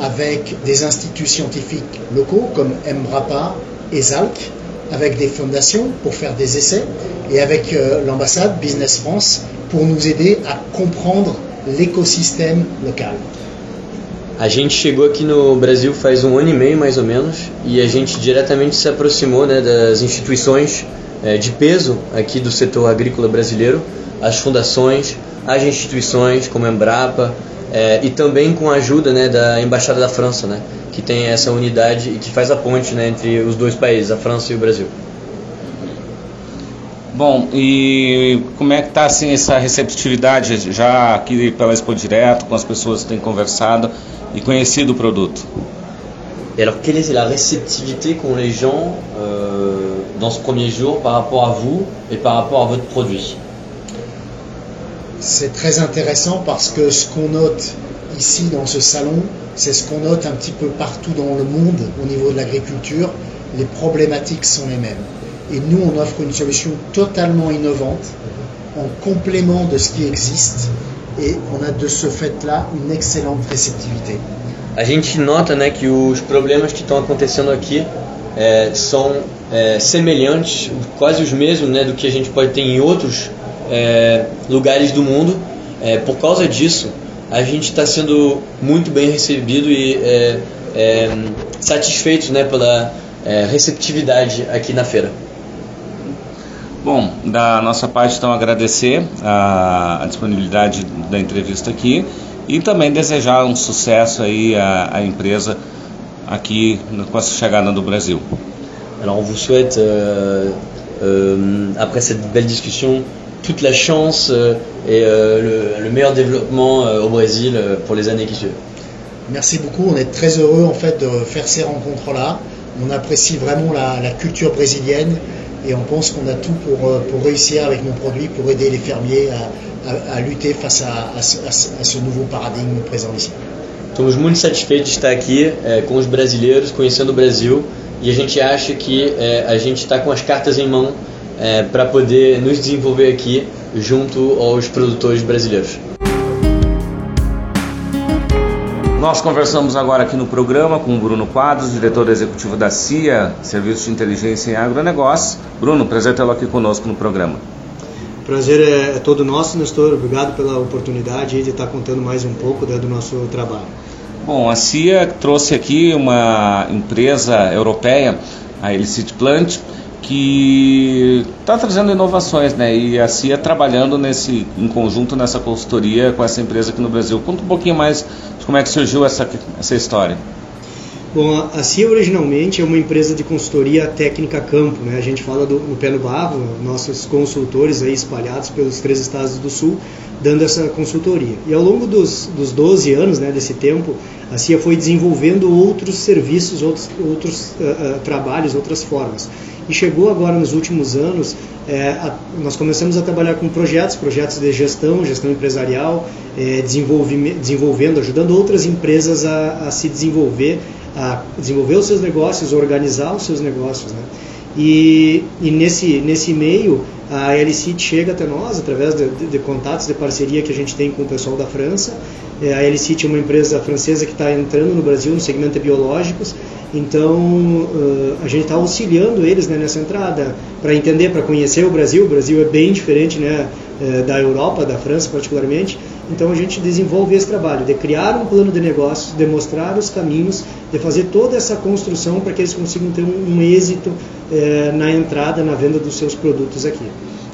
Speaker 10: avec des instituts scientifiques locaux comme Embrapa et Zalc, avec des fondations pour faire des essais et avec euh, l'ambassade Business France pour nous aider à comprendre l'écosystème local.
Speaker 9: A gente chegou aqui no Brasil faz um ano e meio mais ou menos e a gente diretamente se aproximou né, das instituições é, de peso aqui do setor agrícola brasileiro, as fundações, as instituições como a Embrapa é, e também com a ajuda né, da Embaixada da França, né, que tem essa unidade e que faz a ponte né, entre os dois países, a França e o Brasil.
Speaker 2: Bom, e como é que está assim, essa receptividade já aqui pela Expo Direto, com as pessoas que têm conversado e conhecido o produto?
Speaker 9: Et alors, quelle est la réceptivité qu'ont les gens euh, dans ce premier jour par rapport à vous et par rapport à votre produit
Speaker 10: C'est très intéressant parce que ce qu'on note ici dans ce salon, c'est ce qu'on note un petit peu partout dans le monde au niveau de l'agriculture. Les problématiques sont les mêmes. Et nous, on offre une solution totalement innovante en complément de ce qui existe et on a de ce fait-là une excellente réceptivité.
Speaker 9: A gente nota né, que os problemas que estão acontecendo aqui é, são é, semelhantes, quase os mesmos né, do que a gente pode ter em outros é, lugares do mundo. É, por causa disso, a gente está sendo muito bem recebido e é, é, satisfeitos né, pela é, receptividade aqui na feira.
Speaker 2: Bom, da nossa parte, então, agradecer a, a disponibilidade da entrevista aqui e também desejar um sucesso aí à, à empresa aqui com a chegada do Brasil.
Speaker 9: Alors on vous souhaite, euh, euh, après cette belle discussion, toute la chance euh, et euh, le, le, meilleur développement euh, au Brésil pour les années qui suivent.
Speaker 10: Merci beaucoup, on est très heureux en fait de faire ces rencontres-là. On apprécie vraiment la, la, culture brésilienne et on pense qu'on a tout pour, pour réussir avec nos produits, pour aider les fermiers à, à, à lutter face à, à, ce nouveau paradigme présent ici.
Speaker 9: Estamos muito satisfeitos de estar aqui é, com os brasileiros, conhecendo o Brasil, e a gente acha que é, a gente está com as cartas em mão é, para poder nos desenvolver aqui junto aos produtores brasileiros.
Speaker 2: Nós conversamos agora aqui no programa com o Bruno Quadros, diretor executivo da CIA, Serviço de Inteligência em Agronegócios. Bruno, prazer tê-lo aqui conosco no programa.
Speaker 11: Prazer é, é todo nosso, Nestor. Obrigado pela oportunidade de estar contando mais um pouco né, do nosso trabalho.
Speaker 2: Bom, a CIA trouxe aqui uma empresa europeia, a Elicit Plant, que está trazendo inovações, né? E a CIA trabalhando nesse, em conjunto nessa consultoria com essa empresa aqui no Brasil. Conta um pouquinho mais de como é que surgiu essa, essa história.
Speaker 11: Bom, a CIA originalmente é uma empresa de consultoria técnica campo, né? A gente fala do, no pé no barro, nossos consultores aí espalhados pelos três estados do sul, dando essa consultoria. E ao longo dos, dos 12 anos, né, desse tempo, a CIA foi desenvolvendo outros serviços, outros, outros uh, uh, trabalhos, outras formas. E chegou agora nos últimos anos, é, a, nós começamos a trabalhar com projetos, projetos de gestão, gestão empresarial, é, desenvolvendo, ajudando outras empresas a, a se desenvolver a desenvolver os seus negócios, organizar os seus negócios. Né? E, e nesse, nesse meio, a LCIT chega até nós através de, de, de, contatos de parceria que a gente tem com o pessoal da França. É, a LCIT é uma empresa francesa que está entrando no Brasil no segmento de biológicos, então uh, a gente está auxiliando eles né, nessa entrada para entender, para conhecer o Brasil. O Brasil é bem diferente né, uh, da Europa, da França particularmente. Então a gente desenvolve esse trabalho de criar um plano de negócios, de mostrar os caminhos, de fazer toda essa construção para que eles consigam ter um, um êxito uh, na entrada, na venda dos seus produtos aqui.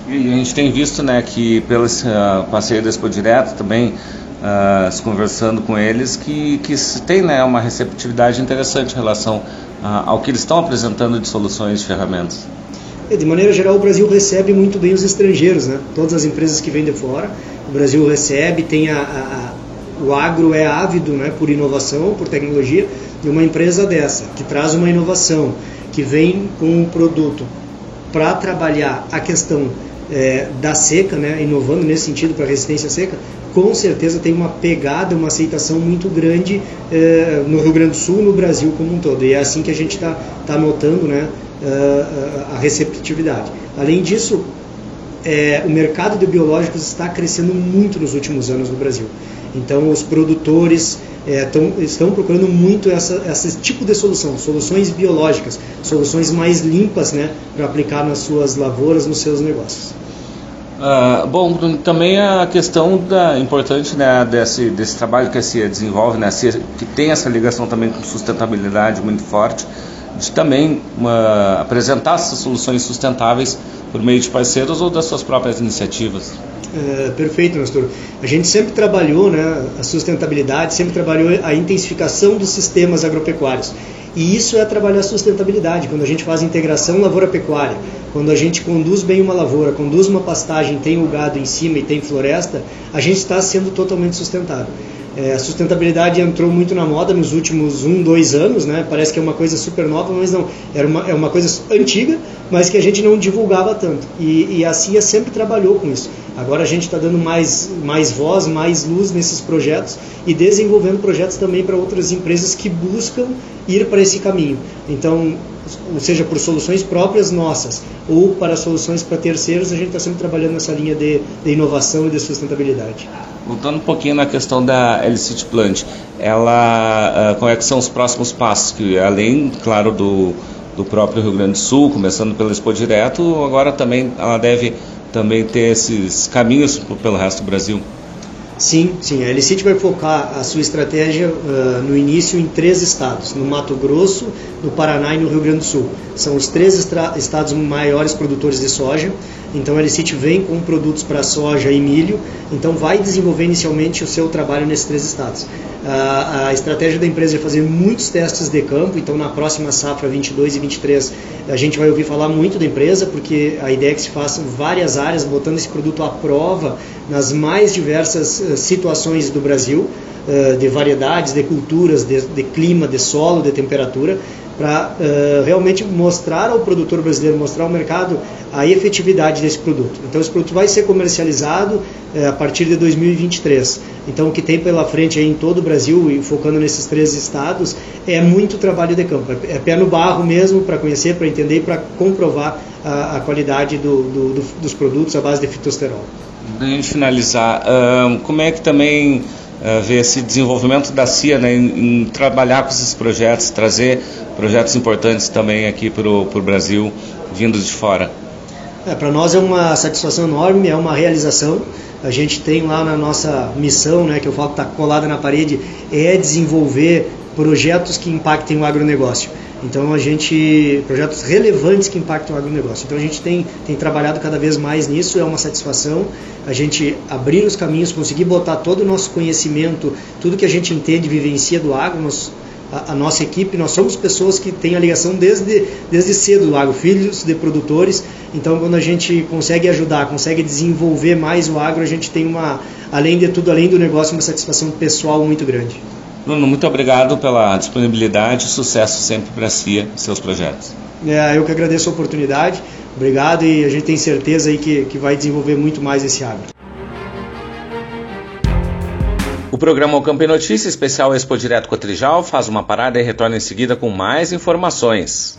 Speaker 2: E a gente tem visto né, que pelo uh, passeio da Expo Direto também uh, conversando com eles, que, que tem né, uma receptividade interessante em relação uh, ao que eles estão apresentando de soluções, de ferramentas.
Speaker 11: É, de maneira geral, o Brasil recebe muito bem os estrangeiros, né? Todas as empresas que vêm de fora, o Brasil recebe, tem a, a, a, o agro é ávido, né, por inovação, por tecnologia, e uma empresa dessa que traz uma inovação, que vem com um produto para trabalhar a questão é, da seca, né, inovando nesse sentido para resistência seca, com certeza tem uma pegada, uma aceitação muito grande eh, no Rio Grande do Sul, no Brasil como um todo. E é assim que a gente está tá notando né, uh, a receptividade. Além disso, é, o mercado de biológicos está crescendo muito nos últimos anos no Brasil. Então, os produtores é, tão, estão procurando muito essa, esse tipo de solução, soluções biológicas, soluções mais limpas né, para aplicar nas suas lavouras, nos seus negócios.
Speaker 2: Uh, bom, também a questão da importante né, desse, desse trabalho que a CIA desenvolve, né, a CIA, que tem essa ligação também com sustentabilidade muito forte, de também uma, apresentar essas soluções sustentáveis por meio de parceiros ou das suas próprias iniciativas.
Speaker 11: É, perfeito, Nestor. A gente sempre trabalhou né, a sustentabilidade, sempre trabalhou a intensificação dos sistemas agropecuários. E isso é trabalhar sustentabilidade, quando a gente faz integração lavoura-pecuária, quando a gente conduz bem uma lavoura, conduz uma pastagem, tem o gado em cima e tem floresta, a gente está sendo totalmente sustentável. É, a sustentabilidade entrou muito na moda nos últimos um, dois anos, né? Parece que é uma coisa super nova, mas não. Era uma, é uma coisa antiga, mas que a gente não divulgava tanto. E, e a CIA sempre trabalhou com isso. Agora a gente está dando mais, mais voz, mais luz nesses projetos e desenvolvendo projetos também para outras empresas que buscam ir para esse caminho. Então, seja por soluções próprias nossas ou para soluções para terceiros, a gente está sempre trabalhando nessa linha de, de inovação e de sustentabilidade.
Speaker 2: Voltando um pouquinho na questão da LCT Plant, ela, uh, como é são os próximos passos? Que além, claro, do, do próprio Rio Grande do Sul, começando pelo Expo Direto, agora também ela deve também ter esses caminhos pelo resto do Brasil.
Speaker 11: Sim, sim. A Elicite vai focar a sua estratégia uh, no início em três estados: no Mato Grosso, no Paraná e no Rio Grande do Sul. São os três estados maiores produtores de soja. Então a Elicite vem com produtos para soja e milho, então vai desenvolver inicialmente o seu trabalho nesses três estados. A, a estratégia da empresa é fazer muitos testes de campo, então na próxima safra 22 e 23 a gente vai ouvir falar muito da empresa, porque a ideia é que se façam várias áreas botando esse produto à prova nas mais diversas uh, situações do Brasil, uh, de variedades, de culturas, de, de, clima, de solo, de temperatura, para uh, realmente mostrar ao produtor brasileiro, mostrar ao mercado a efetividade desse produto. Então esse produto vai ser comercializado a partir de 2023. Então, o que tem pela frente em todo o Brasil, e focando nesses três estados, é muito trabalho de campo. É pé no barro mesmo, para conhecer, para entender e para comprovar a, a qualidade do, do, do, dos produtos à base de fitosterol.
Speaker 2: Para finalizar, uh, como é que também uh, vê esse desenvolvimento da CIA né, em, em, trabalhar com esses projetos, trazer projetos importantes também aqui para o Brasil, vindos de fora?
Speaker 11: É, para nós é uma satisfação enorme, é uma realização. A gente tem lá na nossa missão, né, que eu falo que está colada na parede, é desenvolver projetos que impactem o agronegócio. Então a gente projetos relevantes que impactam o agronegócio. Então a gente tem, tem trabalhado cada vez mais nisso, é uma satisfação a gente abrir os caminhos, conseguir botar todo o nosso conhecimento, tudo que a gente entende, vivencia do agro, nós, a, a, nossa equipe, nós somos pessoas que têm a ligação desde, desde cedo do agro, filhos de produtores. Então, quando a gente consegue ajudar, consegue desenvolver mais o agro, a gente tem uma, além de tudo, além do negócio, uma satisfação pessoal muito grande.
Speaker 2: Bruno, muito obrigado pela disponibilidade e sucesso sempre para a CIA e seus projetos.
Speaker 11: É, eu que agradeço a oportunidade, obrigado e a gente tem certeza aí que, que vai desenvolver muito mais esse agro.
Speaker 2: O programa O Campo Notícia especial Expo Direto Cotrijal faz uma parada e retorna em seguida com mais informações.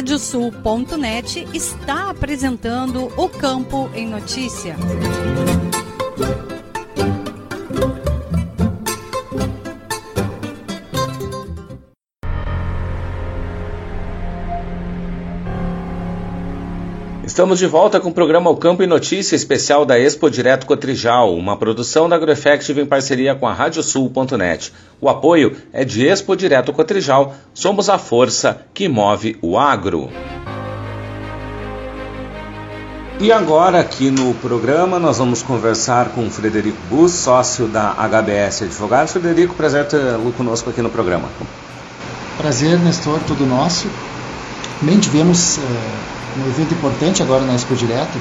Speaker 1: Radiosul.net está apresentando o Campo em Notícia.
Speaker 2: Estamos de volta com o programa O Campo e Notícia especial da Expo Direto Cotrijal, uma produção da AgroEffective em parceria com a Radiosul.net. O apoio é de Expo Direto Cotrijal. Somos a força que move o agro. E agora, aqui no programa, nós vamos conversar com o Frederico Bus, sócio da HBS Advogados. Frederico, prazer tê-lo conosco aqui no programa.
Speaker 12: Prazer, Nestor, tudo nosso. Bem, tivemos uh, um evento importante agora na Expo Direto,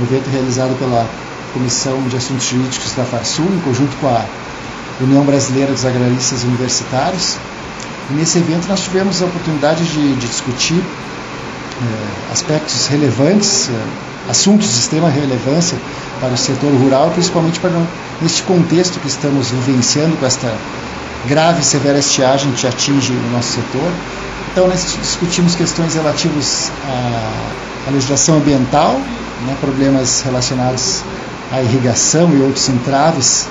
Speaker 12: um evento realizado pela Comissão de Assuntos Jurídicos da FARSUL, em conjunto com a União Brasileira dos Agraristas Universitários, E nesse evento nós tivemos a oportunidade de, de discutir eh, aspectos relevantes, eh, assuntos de extrema relevância para o setor rural, principalmente para neste contexto que estamos vivenciando com esta grave e severa estiagem que atinge o nosso setor. Então nós discutimos questões relativas à, à legislação ambiental, né, problemas relacionados à irrigação e outros entraves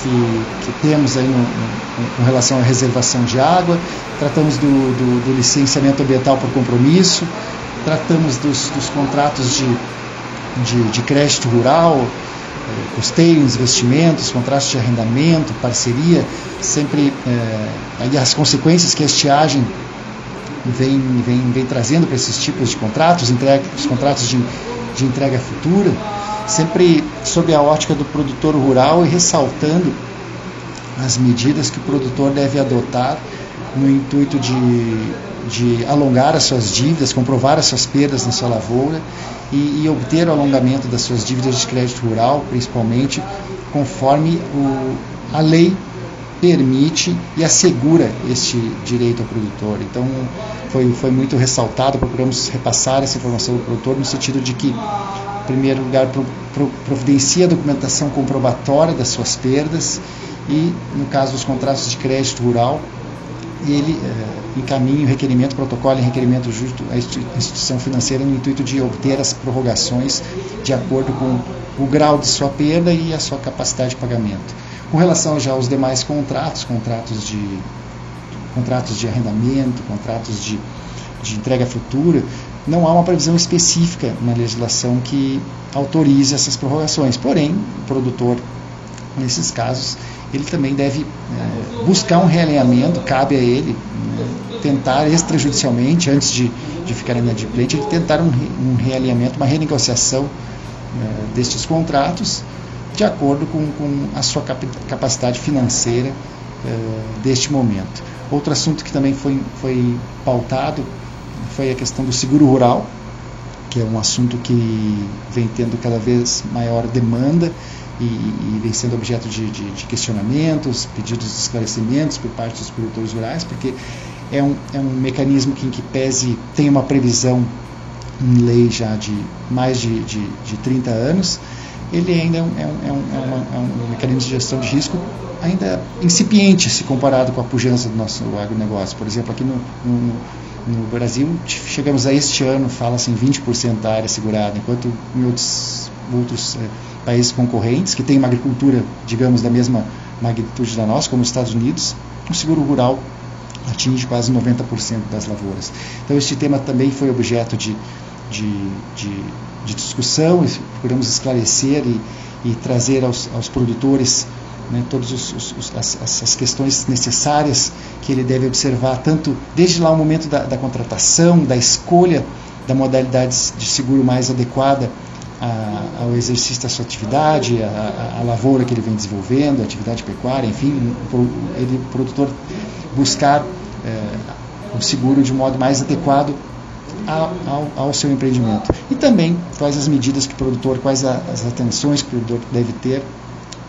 Speaker 12: que, que temos aí no, no, com relação à reservação de água, tratamos do, do, do licenciamento ambiental por compromisso, tratamos dos, dos contratos de, de, de, crédito rural, eh, custeios, investimentos, contratos de arrendamento, parceria, sempre eh, as consequências que a estiagem vem, vem, vem trazendo para esses tipos de contratos, entrega, os contratos de, de entrega futura sempre sob a ótica do produtor rural e ressaltando as medidas que o produtor deve adotar no intuito de, de alongar as suas dívidas, comprovar as suas perdas na sua lavoura e, e obter o alongamento das suas dívidas de crédito rural, principalmente conforme o, a lei permite e assegura este direito ao produtor. Então, foi, foi muito ressaltado, procuramos repassar essa informação ao produtor no sentido de que primeiro lugar, pro, pro, providencia a documentação comprobatória das suas perdas e, no caso dos contratos de crédito rural, ele eh, encaminha o requerimento, protocolo e requerimento justo à instituição financeira no intuito de obter as prorrogações de acordo com o grau de sua perda e a sua capacidade de pagamento. Com relação já aos demais contratos, contratos de, contratos de arrendamento, contratos de, de entrega futura, não há uma previsão específica na legislação que autorize essas prorrogações. Porém, o produtor, nesses casos, ele também deve é, buscar um realinhamento, cabe a ele né, tentar extrajudicialmente, antes de, de ficar inadimplente, ele tentar um, um realinhamento, uma renegociação é, destes contratos, de acordo com, com a sua capacidade financeira é, deste momento. Outro assunto que também foi, foi pautado foi a questão do seguro rural, que é um assunto que vem tendo cada vez maior demanda e, e vem sendo objeto de, de, de, questionamentos, pedidos de esclarecimentos por parte dos produtores rurais, porque é um, é um mecanismo que, em que pese tem uma previsão em lei já de mais de, de, de 30 anos, ele ainda é um, é, um, é, um, é, é um mecanismo de gestão de risco ainda incipiente se comparado com a pujança do nosso agronegócio. Por exemplo, aqui no, no no Brasil, chegamos a este ano, fala-se em 20% da área segurada, enquanto em outros, outros é, países concorrentes, que têm uma agricultura, digamos, da mesma magnitude da nossa, como os Estados Unidos, o seguro rural atinge quase 90% das lavouras. Então, este tema também foi objeto de, de, de, de discussão, procuramos esclarecer e, e trazer aos, aos produtores né, todas as, as, questões necessárias que ele deve observar, tanto desde lá o momento da, da contratação, da escolha da modalidade de seguro mais adequada a, ao exercício da sua atividade, a, a, lavoura que ele vem desenvolvendo, a atividade pecuária, enfim, ele, o produtor buscar é, o seguro de modo mais adequado ao, ao, ao, seu empreendimento. E também quais as medidas que o produtor, quais as atenções que o produtor deve ter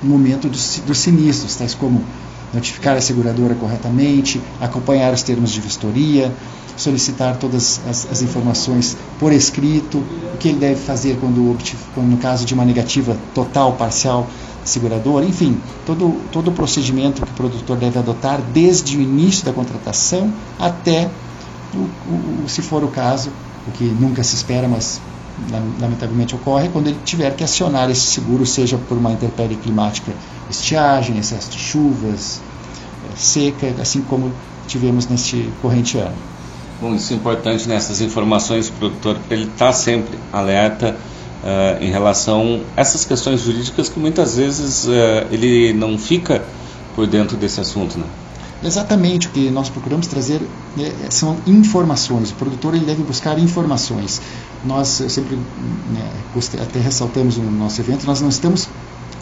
Speaker 12: no momento dos, dos sinistros, tais como notificar a seguradora corretamente, acompanhar os termos de vistoria, solicitar todas as, as, informações por escrito, o que ele deve fazer quando, quando no caso de uma negativa total, parcial, seguradora, enfim, todo, todo o procedimento que o produtor deve adotar desde o início da contratação até, o, o, se for o caso, o que nunca se espera, mas lamentavelmente ocorre quando ele tiver que acionar esse seguro, seja por uma intempérie climática, estiagem, excesso de chuvas, eh, seca, assim como tivemos neste corrente ano.
Speaker 2: Bom, isso é importante nessas informações, produtor, para ele estar tá sempre alerta uh, em relação a essas questões jurídicas que muitas vezes uh, ele não fica por dentro desse assunto, né?
Speaker 12: Exatamente o que nós procuramos trazer né, são informações. O produtor ele deve buscar informações. Nós sempre né, até ressaltamos no nosso evento, nós não estamos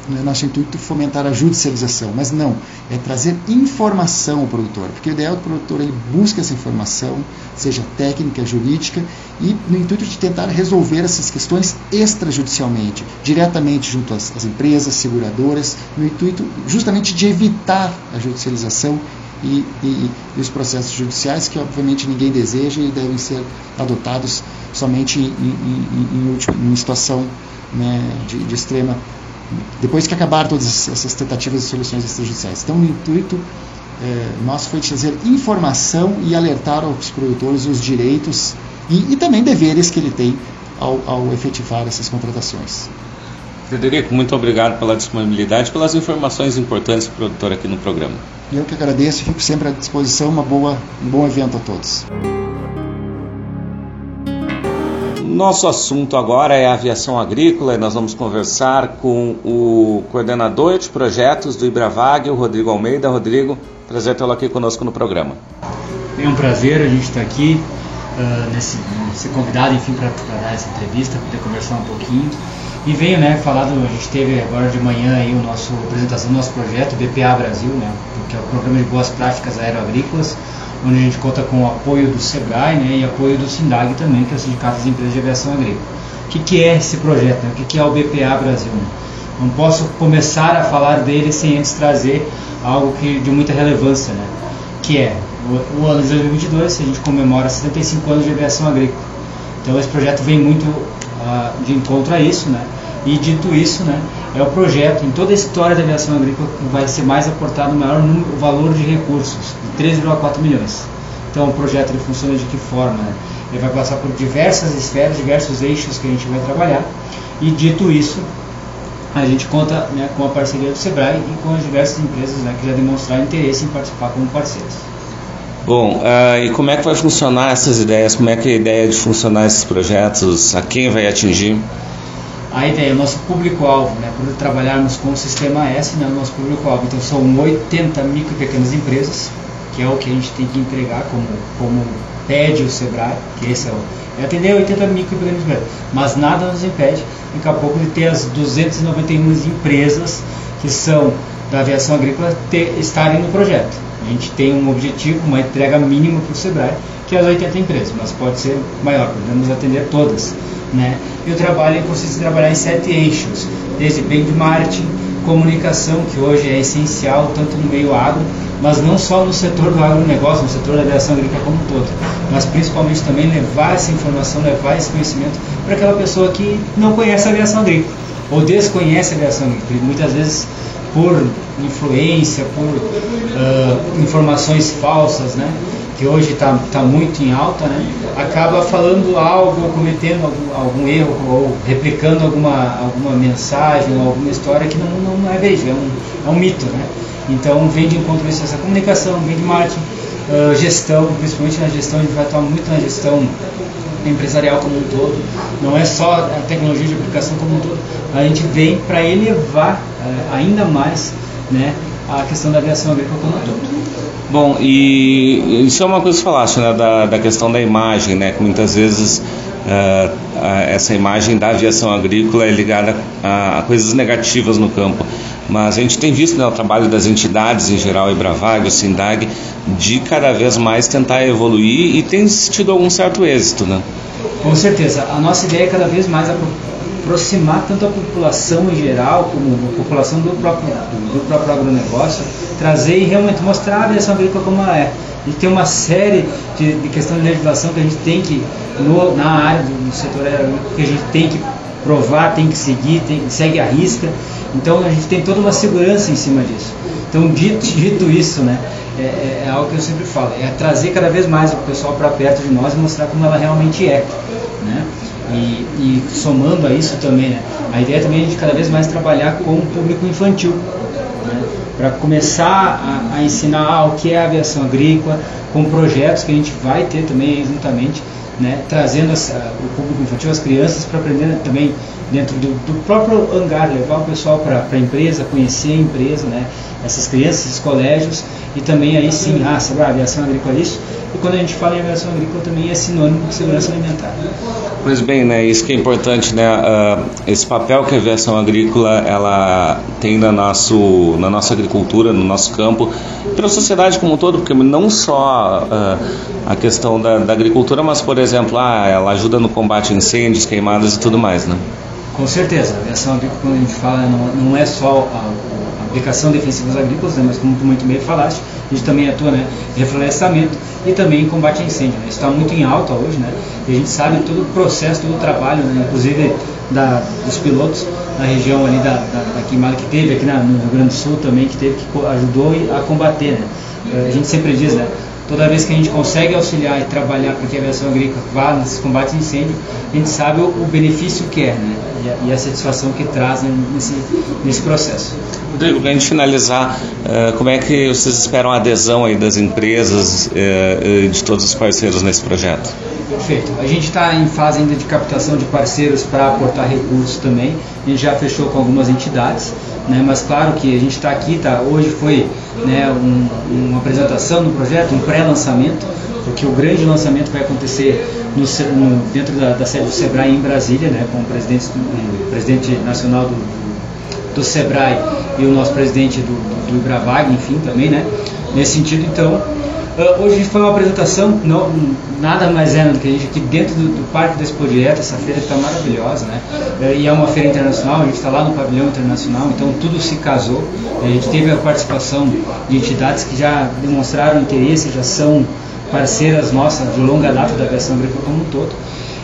Speaker 12: no nosso intuito fomentar a judicialização, mas não, é trazer informação ao produtor, porque o ideal é que o produtor ele busque essa informação, seja técnica, jurídica, e no intuito de tentar resolver essas questões extrajudicialmente, diretamente junto às, às empresas, seguradoras, no intuito justamente de evitar a judicialização e, e, e, os processos judiciais, que obviamente ninguém deseja e devem ser adotados somente em, em, em, em situação né, de, de, extrema. Depois que acabar todas essas tentativas de soluções extrajudiciais. Então, o intuito é, nosso foi trazer informação e alertar aos produtores os direitos e, e também deveres que ele tem ao, ao efetivar essas contratações.
Speaker 2: Frederico, muito obrigado pela disponibilidade, pelas informações importantes para o produtor aqui no programa.
Speaker 12: Eu que agradeço, fico sempre à disposição. Uma boa, um bom evento a todos.
Speaker 2: Nosso assunto agora é aviação agrícola e nós vamos conversar com o coordenador de projetos do Ibravag, o Rodrigo Almeida. Rodrigo, prazer tê-lo aqui conosco no programa.
Speaker 13: É um prazer a gente estar aqui, uh, nesse, ser convidado, enfim, para dar essa entrevista, poder conversar um pouquinho. E venho, né, falar do, a gente teve agora de manhã aí o nosso apresentação do nosso projeto BPA Brasil, né, que é o Programa de Boas Práticas Aeroagrícolas, onde a gente conta com o apoio do SEBRAE, né, e apoio do SINDAG também, que é o Sindicato das Empresas de Aviação Agrícola. O que, que é esse projeto? Né? O que, que é o BPA Brasil? Né? Não posso começar a falar dele sem antes trazer algo que, de muita relevância, né? que é o, o ano de 2022, a gente comemora 75 anos de aviação agrícola. Então esse projeto vem muito uh, de encontro a isso, né? E dito isso, né, é o projeto, em toda a história da aviação agrícola, que vai ser mais aportado o maior número, valor de recursos, de 13,4 milhões. Então o projeto ele funciona de que forma? Né? Ele vai passar por diversas esferas, diversos eixos que a gente vai trabalhar. E dito isso, a gente conta né, com a parceria do Sebrae e com as diversas empresas né, que já demonstraram interesse em participar como parceiras.
Speaker 2: Bom, uh, e como é que vai funcionar essas ideias? Como é que é a ideia de funcionar esses projetos? A quem vai atingir?
Speaker 13: A ideia, o nosso público-alvo, né, por trabalharmos com o sistema S, né, o nosso público-alvo, então são 80 micro e pequenas empresas, que é o que a gente tem que entregar como, como pede o Sebrae, que esse é, o, é atender 80 micro e pequenas empresas, mas nada nos impede, daqui a pouco, de ter as 291 empresas que são da aviação agrícola ter, estarem no projeto. A gente tem um objetivo, uma entrega mínima para o Sebrae, que é as 80 empresas, mas pode ser maior, podemos atender todas. Né? E o trabalho consiste em trabalhar em sete eixos, desde bem de marketing, comunicação, que hoje é essencial tanto no meio agro, mas não só no setor do agronegócio, no setor da aviação agrícola como um todo, mas principalmente também levar essa informação, levar esse conhecimento para aquela pessoa que não conhece a aviação agrícola ou desconhece a aviação agrícola. Muitas vezes por influência, por uh, informações falsas, né? Que hoje está tá muito em alta, né, acaba falando algo, ou cometendo algum, algum, erro, ou replicando alguma, alguma mensagem, ou alguma história que não, não, é verídica, é um, é um mito. Né? Então vem de encontro isso, essa comunicação, vem de marketing, uh, gestão, principalmente na gestão, a gente vai atuar muito na gestão empresarial como um todo, não é só a tecnologia de aplicação como um todo, a gente vem para elevar uh, ainda mais né, a questão da aviação agrícola como um todo.
Speaker 2: Bom, e isso é uma coisa que falaste, né, da, da questão da imagem, né, que muitas vezes uh, essa imagem da aviação agrícola é ligada a, a, coisas negativas no campo. Mas a gente tem visto né, o trabalho das entidades em geral, Ibravag, o Sindag, de cada vez mais tentar evoluir e tem tido algum certo êxito, né?
Speaker 13: Com certeza. A nossa ideia é cada vez mais aproximar tanto a população em geral como a população do próprio, do próprio agronegócio, trazer e realmente mostrar a aviação agrícola como ela é. Gente tem uma série de, de questões de legislação que a gente tem que, no, na área do, do setor agrícola, que a gente tem que provar, tem que seguir, tem, segue a risca. Então a gente tem toda uma segurança em cima disso. Então, dito, dito isso, né, é, é, é algo que eu sempre falo, é trazer cada vez mais o pessoal para perto de nós e mostrar como ela realmente é. Né? E, e, somando a isso também, né, a ideia também é de cada vez mais trabalhar com o público infantil, né, para começar a, a, ensinar ah, o que é a aviação agrícola, com projetos que a gente vai ter também juntamente, né, trazendo o público infantil, as crianças, para aprender também dentro do, do, próprio hangar, levar o pessoal para a empresa, conhecer a empresa, né, essas crianças, esses colégios, e também aí sim, ah, sabe, a aviação agrícola é isso, e quando a gente fala em aviação agrícola também é sinônimo de segurança alimentar.
Speaker 2: Pois bem, né, isso que é importante, né, uh, esse papel que a aviação agrícola ela tem na, nosso, na nossa agricultura, no nosso campo, para a sociedade como um todo, porque não só uh, a questão da, da, agricultura, mas, por exemplo, ah, ela ajuda no combate a incêndios, queimadas e tudo mais, né?
Speaker 13: Com certeza, a aviação agrícola, quando a gente fala, não, não é só aplicação de defensivos agrícolas, né, mas como tu muito bem falaste, a gente também atua né, em reflorestamento e também em combate a incêndio. Né, está muito em alta hoje, né, e a gente sabe todo o processo, todo o trabalho, né, inclusive da, dos pilotos na região ali da, da, da queimada que teve, aqui na, no Rio Grande do Sul também, que teve que ajudou a combater. Né. A gente sempre diz, né, toda vez que a gente consegue auxiliar e trabalhar para que a aviação agrícola vá nesses combates a incêndio, a gente sabe o, o benefício que é né? e, a, e a satisfação que traz né, nesse, nesse processo.
Speaker 2: Rodrigo, para a gente finalizar, uh, como é que vocês esperam a adesão aí das empresas e uh, de todos os parceiros nesse projeto?
Speaker 13: Perfeito. A gente está em fase ainda de captação de parceiros para aportar recursos também. A gente já fechou com algumas entidades, né? mas claro que a gente está aqui, tá? hoje foi né, um, uma apresentação do projeto, um pré-lançamento, porque o grande lançamento vai acontecer no, no, dentro da, da, sede do SEBRAE em Brasília, né, com o presidente, o presidente nacional do, do SEBRAE e o nosso presidente do, do, do Ibravag, enfim, também, né? Nesse sentido, então, Uh, hoje foi uma apresentação, não, nada mais é do que a gente aqui dentro do, do Parque da Expo Direto, essa feira está maravilhosa, né? Uh, e é uma feira internacional, a gente está lá no pavilhão internacional, então tudo se casou. A gente teve a participação de entidades que já demonstraram interesse, já são parceiras nossas de longa data da aviação agrícola como um todo.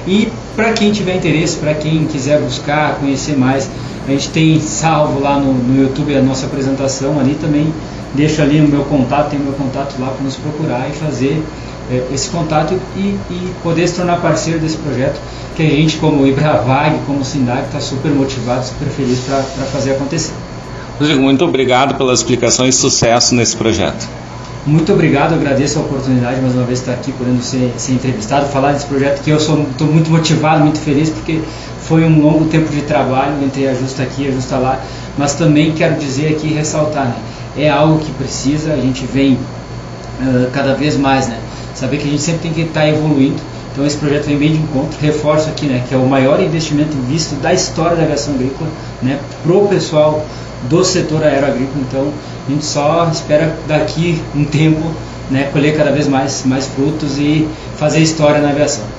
Speaker 13: E para quem tiver interesse, para quem quiser buscar, conhecer mais, a gente tem salvo lá no, no YouTube a nossa apresentação ali também deixo ali o meu contato, tem o meu contato lá para nos procurar e fazer é, esse contato e, e, poder se tornar parceiro desse projeto, que a gente, como Ibravag, como Sindag, está super motivado, super feliz para fazer acontecer.
Speaker 2: Rodrigo, muito obrigado pelas explicações e sucesso nesse projeto.
Speaker 13: Muito obrigado, agradeço a oportunidade mais uma vez de estar aqui, podendo ser, ser entrevistado, falar desse projeto que eu estou muito motivado, muito feliz, porque foi um longo tempo de trabalho entre a Justa aqui e a Justa lá, mas também quero dizer aqui e ressaltar, né, é algo que precisa, a gente vem uh, cada vez mais, né? Saber que a gente sempre tem que estar tá evoluindo. Então esse projeto vem bem de encontro. Reforço aqui, né, que é o maior investimento visto da história da aviação agrícola, né, pro pessoal do setor aeroagrícola. Então a gente só espera daqui um tempo, né, colher cada vez mais mais frutos e fazer história na aviação.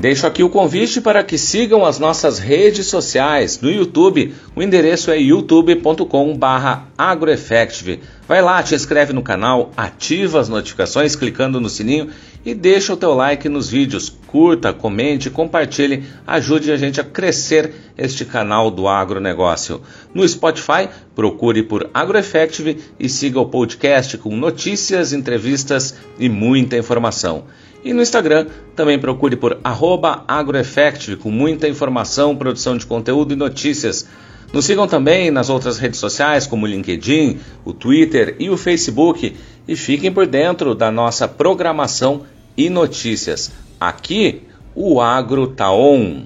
Speaker 2: Deixo aqui o convite para que sigam as nossas redes sociais. No YouTube, o endereço é youtube.com/agroeffective. Vai lá, te inscreve no canal, ativa as notificações clicando no sininho e deixa o teu like nos vídeos. Curta, comente, compartilhe, ajude a gente a crescer este canal do agronegócio. No Spotify, procure por AgroEffective e siga o podcast com notícias, entrevistas e muita informação. E no Instagram, também procure por agroeffective com muita informação, produção de conteúdo e notícias. Nos sigam também nas outras redes sociais como o LinkedIn, o Twitter e o Facebook e fiquem por dentro da nossa programação e notícias. Aqui, o Agro tá on.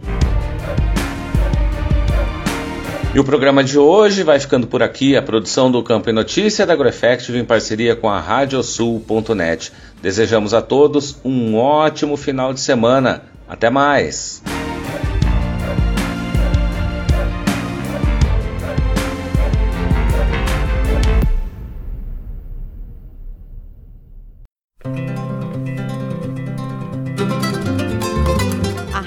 Speaker 2: E o programa de hoje vai ficando por aqui. A produção do Campo e Notícia da AgroEffective em parceria com a Radiosul.net. Desejamos a todos um ótimo final de semana. Até mais!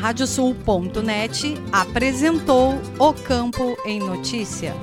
Speaker 1: Radiosul.net apresentou O Campo em Notícia.